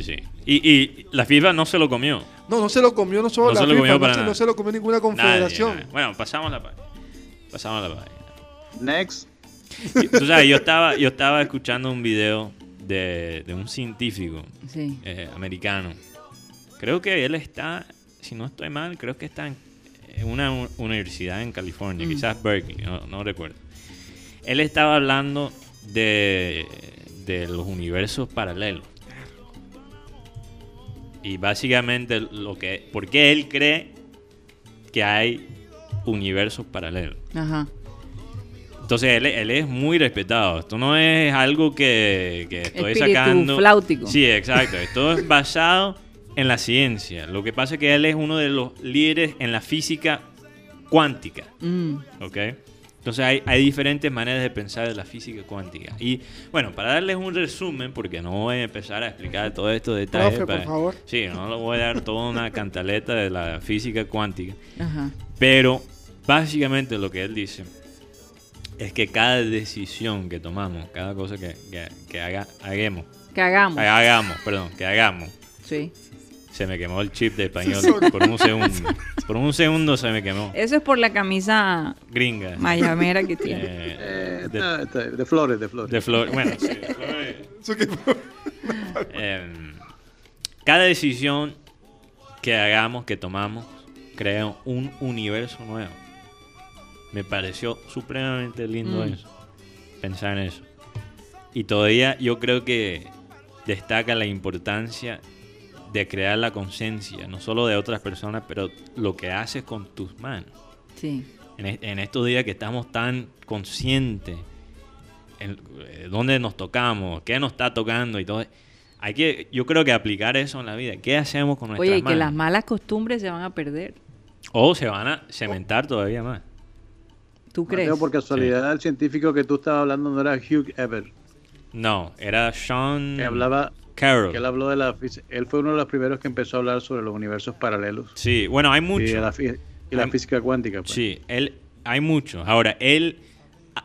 Sí. Y, y la FIFA no se lo comió. No, no se lo comió no solo No la se lo FIFA, comió no, para se, nada. no se lo comió ninguna confederación. nadie. Bueno, pasamos la página. Pasamos la página. Next. Tú sabes, yo estaba, yo estaba escuchando un video de, de un científico Sí. eh, americano. Creo que él está, si no estoy mal, creo que está en en una universidad en California, Mm. quizás Berkeley, no, no recuerdo. Él estaba hablando de, de los universos paralelos. Y básicamente lo que, ¿por qué él cree que hay universos paralelos? Ajá. Entonces él, él es muy respetado. Esto no es algo que, que estoy Espíritu sacando. flautico. Sí, exacto. Esto es basado en la ciencia. Lo que pasa es que él es uno de los líderes en la física cuántica. Mm. ¿Ok? Entonces hay, hay diferentes maneras de pensar de la física cuántica. Y bueno, para darles un resumen, porque no voy a empezar a explicar todo esto de detalles. Profe, por favor. Sí, no le voy a dar toda una cantaleta de la física cuántica. Ajá. Pero básicamente lo que él dice es que cada decisión que tomamos, cada cosa que, que, que haga, hagamos, Que hagamos. hagamos, perdón, que hagamos, Sí. Se me quemó el chip de español por un segundo. Por un segundo se me quemó. Eso es por la camisa Gringa. mayamera que tiene. Eh, Eh, de, flores, de flores. de flor. Bueno, sí, de flores. Em, cada decisión que hagamos, que tomamos, crea un universo nuevo. Me pareció supremamente lindo Mm. eso. Pensar en eso. Y todavía yo creo que destaca la importancia de crear la conciencia, no solo de otras personas, pero lo que haces con tus manos. Sí. En, en estos días que estamos tan conscientes en eh, dónde nos tocamos, qué nos está tocando y todo, hay que, yo creo que aplicar eso en la vida. ¿Qué hacemos con nuestras Oye, y que manos? las malas costumbres se van a perder. O se van a cementar todavía más. ¿Tú crees? Mateo, por casualidad, el científico que tú estabas hablando no era Hugh Everett, No, era Sean que hablaba, Carroll. que él habló de la. Él fue uno de los primeros que empezó a hablar sobre los universos paralelos Sí, bueno, hay mucho. la, y la Hay- física cuántica. pues. Sí, él, hay mucho. Ahora, él,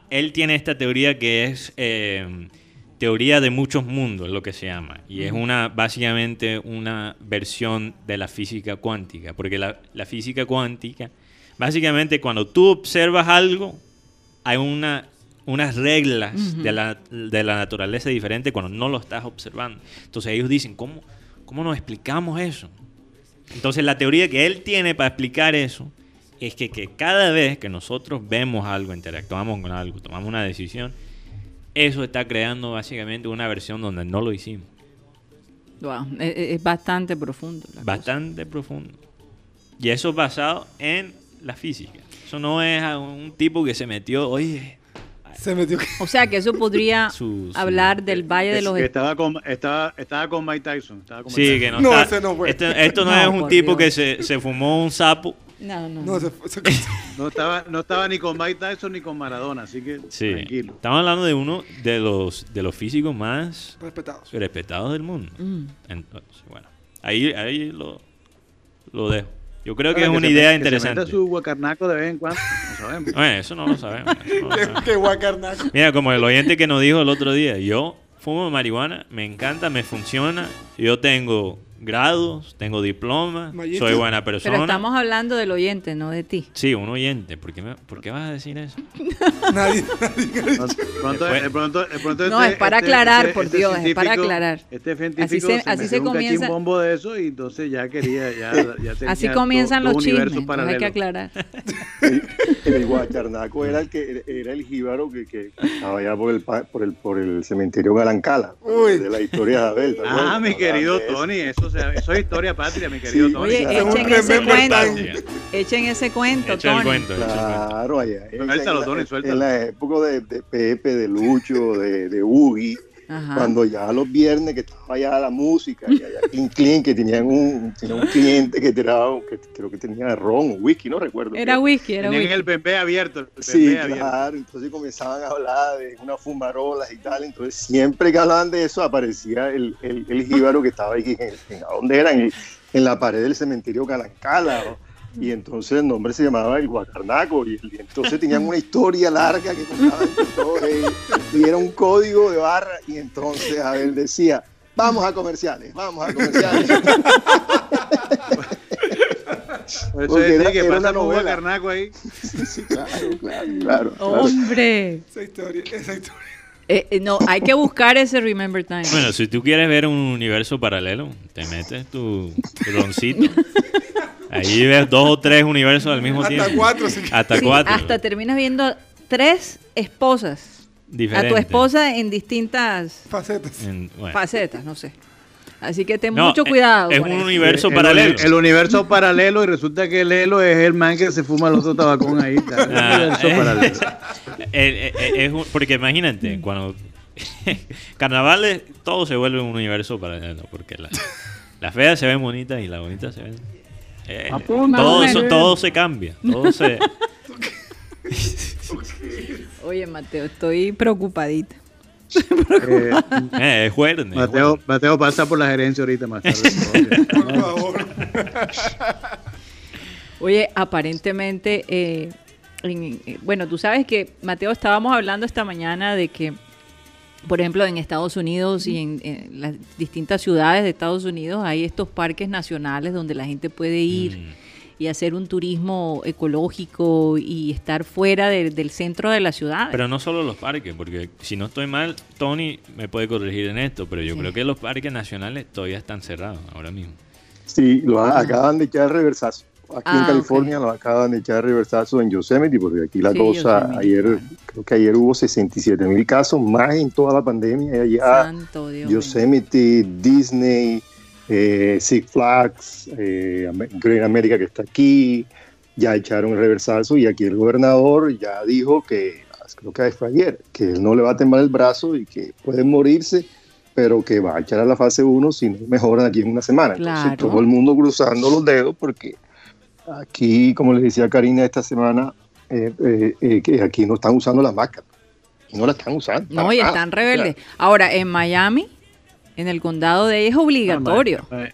él tiene esta teoría que es eh, teoría de muchos mundos, lo que se llama. Y es una, básicamente una versión de la física cuántica. Porque la, la física cuántica, básicamente cuando tú observas algo, hay una, unas reglas de, la, de la naturaleza diferente cuando no lo estás observando. Entonces ellos dicen, ¿cómo, cómo nos explicamos eso? Entonces la teoría que él tiene para explicar eso es que, que cada vez que nosotros vemos algo, interactuamos con algo, tomamos una decisión, eso está creando básicamente una versión donde no lo hicimos. Wow, es, es bastante profundo. la cosa. Bastante profundo. Y eso es basado en la física. Eso no es un tipo que se metió, oye, Se metió. O sea que eso podría Su- su- hablar del Valle de los que estaba con, estaba, estaba con Mike Tyson. Estaba con Mike sí, Tyson. que no, No, está- ese no fue. Esto, esto no, No, es un tipo Dios. que se, se fumó un sapo. No, no. No, se fue- se- No estaba, no estaba ni con Mike Tyson ni con Maradona, así que Sí. tranquilo. Estamos hablando de uno de los, de los físicos más respetados. respetados del mundo. Mm. Entonces, bueno, ahí, ahí lo, lo dejo. Yo creo que es una se idea que se interesante. meta su guacarnaco de vez en cuando, no sabemos. Bueno, eso no lo sabemos. no lo Qué, sabemos. qué guacarnaco. Mira, como el oyente que nos dijo el otro día, yo fumo marihuana, me encanta, me funciona. Yo tengo grados, tengo diploma, soy buena persona. Pero estamos hablando del oyente, no de ti. Sí, un oyente. ¿Por qué, me- por qué vas a decir eso? Nadie, nadie ha dicho. Pronto, Después- de pronto, de pronto No, este- es para este- aclarar, este- por este Dios, es para aclarar. Este científico Así se- se, así se metió un comienza- cachimbombo de eso y entonces ya quería, ya, ya tenía Así comienzan dos los chismes, hay que aclarar. El, el guacharnaco era el que era el jíbaro que, que estaba allá por el pa- por el por el cementerio Galancala Uy. de la historia de Abel. ¿te Ah, mi querido de eso. Tony, eso, se- eso es historia patria, mi querido Sí, Tony. Oye, claro. echen Un ese cuento. Echen ese cuento, Echa el Tony. cuento. echa el cuento. Claro, allá. en- Suéltalo, Tony, la, suéltalo. en la época de, de Pepe, de Lucho, de, de Ugi, Ajá. cuando ya los viernes que estaba allá la música, y allá Clean Clean, que tenían un, tenía un cliente que, tiraba, que creo que tenía ron o whisky, no recuerdo. Era whisky, era Tenían whisky. el bebé abierto. El Sí, abierto. claro, entonces comenzaban a hablar de unas fumarolas y tal, entonces siempre que hablaban de eso aparecía el, el, el jíbaro que estaba ahí, en, en- ¿a dónde era? En, en la pared del cementerio Calancala, ¿no? Y entonces el nombre se llamaba el Guacarnaco, y, y entonces tenían una historia larga que contaban entre todos ellos, y era un código de barra, y entonces Abel decía, vamos a comerciales, vamos a comerciales. Por eso era- que era pasa una el jugo de novela. carnaco ahí. sí, claro, claro, claro. claro. ¡Hombre! Esa historia, esa historia. Eh, eh, no, hay que buscar ese Remember Time. Bueno, si tú quieres ver un universo paralelo, te metes tu, tu roncito. Ahí ves dos o tres universos al mismo Hasta tiempo. cuatro, si Hasta Sí, cuatro. hasta terminas viendo tres esposas. A tu esposa en distintas Facetas. En- bueno. facetas, no sé. Así que ten No, mucho eh, cuidado. Es un eso. universo el, paralelo. El, universo paralelo y resulta que el Elo es el man que se fuma el otro tabacón ahí. está. El Ah, universo eh, paralelo. eh, es un- porque imagínate, cuando carnavales todo se vuelve un universo paralelo, porque la- las feas se ven bonitas y las bonitas se ven... eh, todo, eso- todo se cambia, todo se... Oye, Mateo, estoy preocupadita. Eh, eh, es jueves, es Mateo. Mateo pasa por la gerencia ahorita más tarde. Por favor. Oye, aparentemente, eh, en- eh, bueno, tú sabes que, Mateo, estábamos hablando esta mañana de que, por ejemplo, en Estados Unidos y en, en las distintas ciudades de Estados Unidos hay estos parques nacionales donde la gente puede ir Mm. y hacer un turismo ecológico y estar fuera de- del centro de la ciudad. Pero no solo los parques, porque si no estoy mal, Tony me puede corregir en esto, pero yo Sí. creo que los parques nacionales todavía están cerrados ahora mismo. Sí, lo acaban de echar reversazo. Aquí Ah, en California lo acaban de echar reversazo en Yosemite, porque aquí la Sí, cosa, Yosemite, ayer, claro. creo que ayer hubo 67 mil casos, más en toda la pandemia. y Allá Santo Dios. Yosemite, Disney, eh, Six Flags, eh, Great America que está aquí, ya echaron el reversazo y aquí el gobernador ya dijo que, creo que fue ayer, que él no le va a temblar el brazo y que pueden morirse, pero que va a echar a la fase 1 si no mejoran aquí en una semana. Claro. Entonces todo el mundo cruzando los dedos porque aquí, como le decía Karina esta semana, eh, eh, eh, aquí no están usando las máscaras. No la están usando. No, y están rebeldes. Ahora, en Miami, en el condado de ahí es obligatorio. Ma-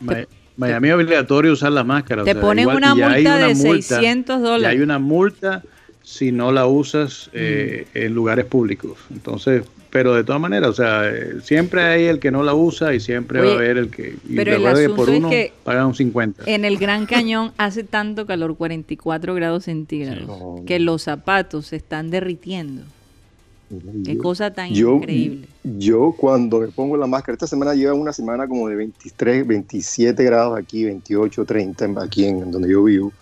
Ma- Miami es obligatorio usar la máscara. o Te sea, ponen igual- una y hay multa de multa, 600 Ya hay dólares. una multa si no la usas eh, Mm. en lugares públicos. Entonces, pero de todas maneras, o sea, siempre hay el que no la usa y siempre va a haber el que. Y pero el que por es uno que- pagan un 50. En el Gran Cañón hace tanto calor, 44 grados centígrados, que los zapatos se están derritiendo. Qué Yo- cosa tan yo, increíble. Yo cuando me pongo la máscara, esta semana lleva una semana como de 23, 27 grados aquí, 28, 30 en- aquí en donde yo vivo.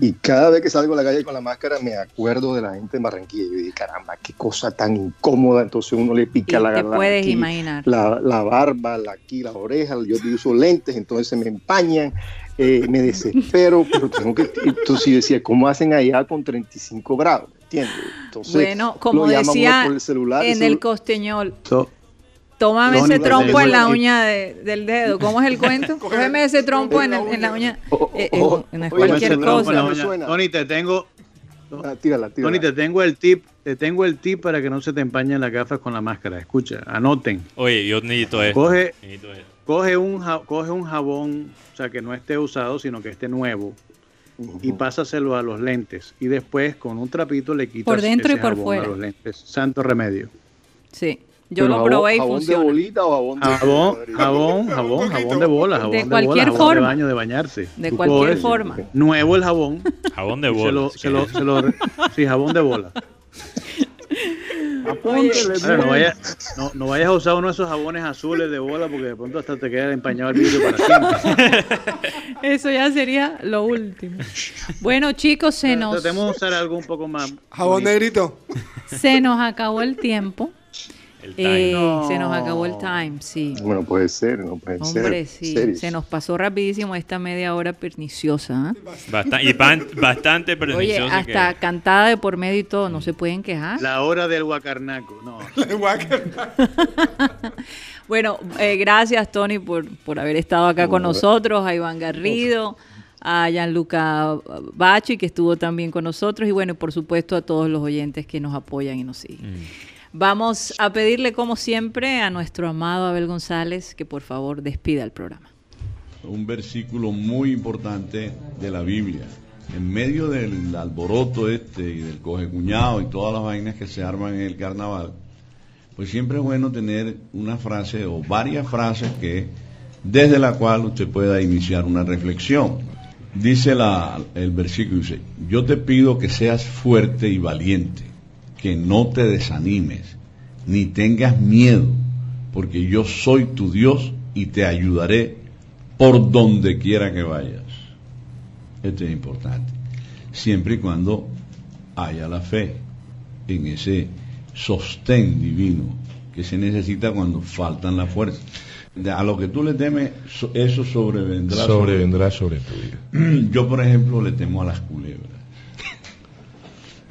Y cada vez que salgo a la calle con la máscara me acuerdo de la gente en Barranquilla. Y yo digo, caramba, qué cosa tan incómoda. Entonces uno le Y pica la garganta. puedes aquí, imaginar. la, la barba, la, aquí las orejas, yo uso lentes, entonces se me empañan, eh, me desespero, pero tengo que, entonces yo decía, ¿cómo hacen allá con 35 grados? ¿Entiendes? Entonces, Bueno, como lo decía por el celular, en el costeñol, So, tómame ese trompo en la uña de- del dedo. ¿Cómo es el cuento? Coge- Cógeme ese trompo en, en la uña. Eh, no es oye, cualquier cosa. Tony, te tengo, Ah, tírala, tírala. Tony, te tengo el tip, te tengo el tip para que no se te empañen las gafas con la máscara. Escucha, anoten. Oye, yo necesito esto. Coge, necesito esto. coge un, ja- coge un jabón, o sea, que no esté usado, sino que esté nuevo, y pásaselo a los lentes. Y después, con un trapito, le quitas Por dentro y por jabón fuera. a los lentes. Santo remedio. Sí. Yo Pero lo jabón- probé y jabón funciona. de bolita o jabón de Jabón, jabón, jabón, jabón de bola, jabón de, cualquier bola, jabón forma. de baño, de bañarse. De Tú cualquier coges forma. Nuevo el jabón. Jabón de y se bola. lo, se lo, se lo, sí, jabón de bola. Apúntele, Ahora, no, bien. vayas, no, no vayas a usar uno de esos jabones azules de bola porque de pronto hasta te queda empañado el vidrio para siempre. Eso ya sería lo último. Bueno, chicos, se nos, Tratemos de usar algo un poco más. Jabón bonito. negrito. se nos acabó el tiempo. El time. Eh, No. Se nos acabó el time, sí. Bueno, puede ser, no puede ser. Hombre, sí. Series. Se nos pasó rapidísimo esta media hora perniciosa. ¿ah? Basta- y pan- bastante Oye, pernicioso hasta que- cantada de por medio y todo, no se pueden quejar. La hora del guacarnaco. No. Bueno, eh, gracias Tony por, por haber estado acá con nosotros, a Iván Garrido, a Gianluca Bachi que estuvo también con nosotros y bueno, y por supuesto a todos los oyentes que nos apoyan y nos siguen. Mm. Vamos a pedirle como siempre a nuestro amado Abel González que por favor despida el programa. un versículo muy importante de la Biblia. En medio del alboroto este y del coge cuñado y todas las vainas que se arman en el carnaval, pues siempre es bueno tener una frase o varias frases que desde la cual usted pueda iniciar una reflexión. Dice la- el versículo, dice, yo te pido que seas fuerte y valiente, que no te desanimes, ni tengas miedo, porque yo soy tu Dios y te ayudaré por donde quiera que vayas. Esto es importante. Siempre y cuando haya la fe en ese sostén divino que se necesita cuando faltan las fuerzas. A lo que tú le temes, so- eso sobrevendrá. Sobrevendrá sobre tu vida. sobre- Yo, por ejemplo, le temo a las culebras.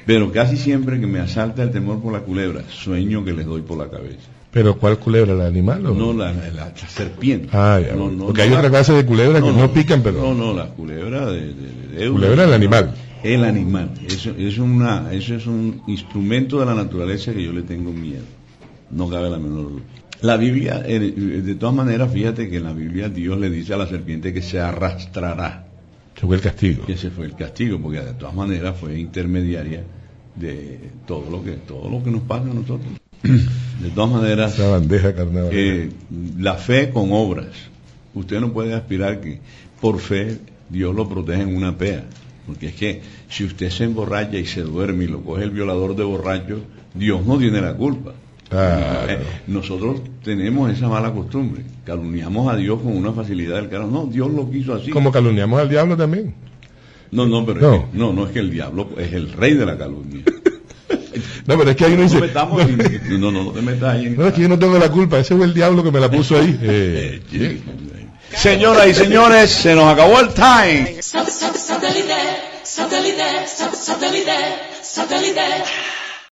Pero casi siempre que me asalta el temor por la culebra, sueño que les doy por la cabeza. ¿Pero cuál culebra? ¿La animal o No, la, la- la serpiente. Ah, ya. No, no, Porque hay la- otra clase de culebra que no, pican, pero... No, no, la culebra de... de- de- de- Culebra el animal. El animal. Eso, es una, eso es un instrumento de la naturaleza que yo le tengo miedo. No cabe la menor duda. La Biblia, eh, de todas maneras, fíjate que en la Biblia Dios le dice a la serpiente que se arrastrará. Se fue el castigo. Que ese fue el castigo, porque de todas maneras fue intermediaria de todo lo que, todo lo que nos pasa a nosotros. De todas maneras, Esa bandeja eh, la fe con obras. Usted no puede aspirar que por fe Dios lo proteja en una pea. Porque es que si usted se emborracha y se duerme y lo coge el violador de borracho, Dios no tiene la culpa. Claro. Eh, Nosotros tenemos esa mala costumbre. Calumniamos a Dios con una facilidad del carajo. No, Dios lo quiso así. Como calumniamos al diablo también. No, no, pero No. Es que, no, no es que el diablo es el rey de la calumnia. No, pero es que ahí uno No, dice... metamos en- no, no, no te metas ahí. en- No, es que yo no tengo la culpa. Ese fue el diablo que me la puso ahí. Eh, sí. Señoras y señores, se nos acabó el time.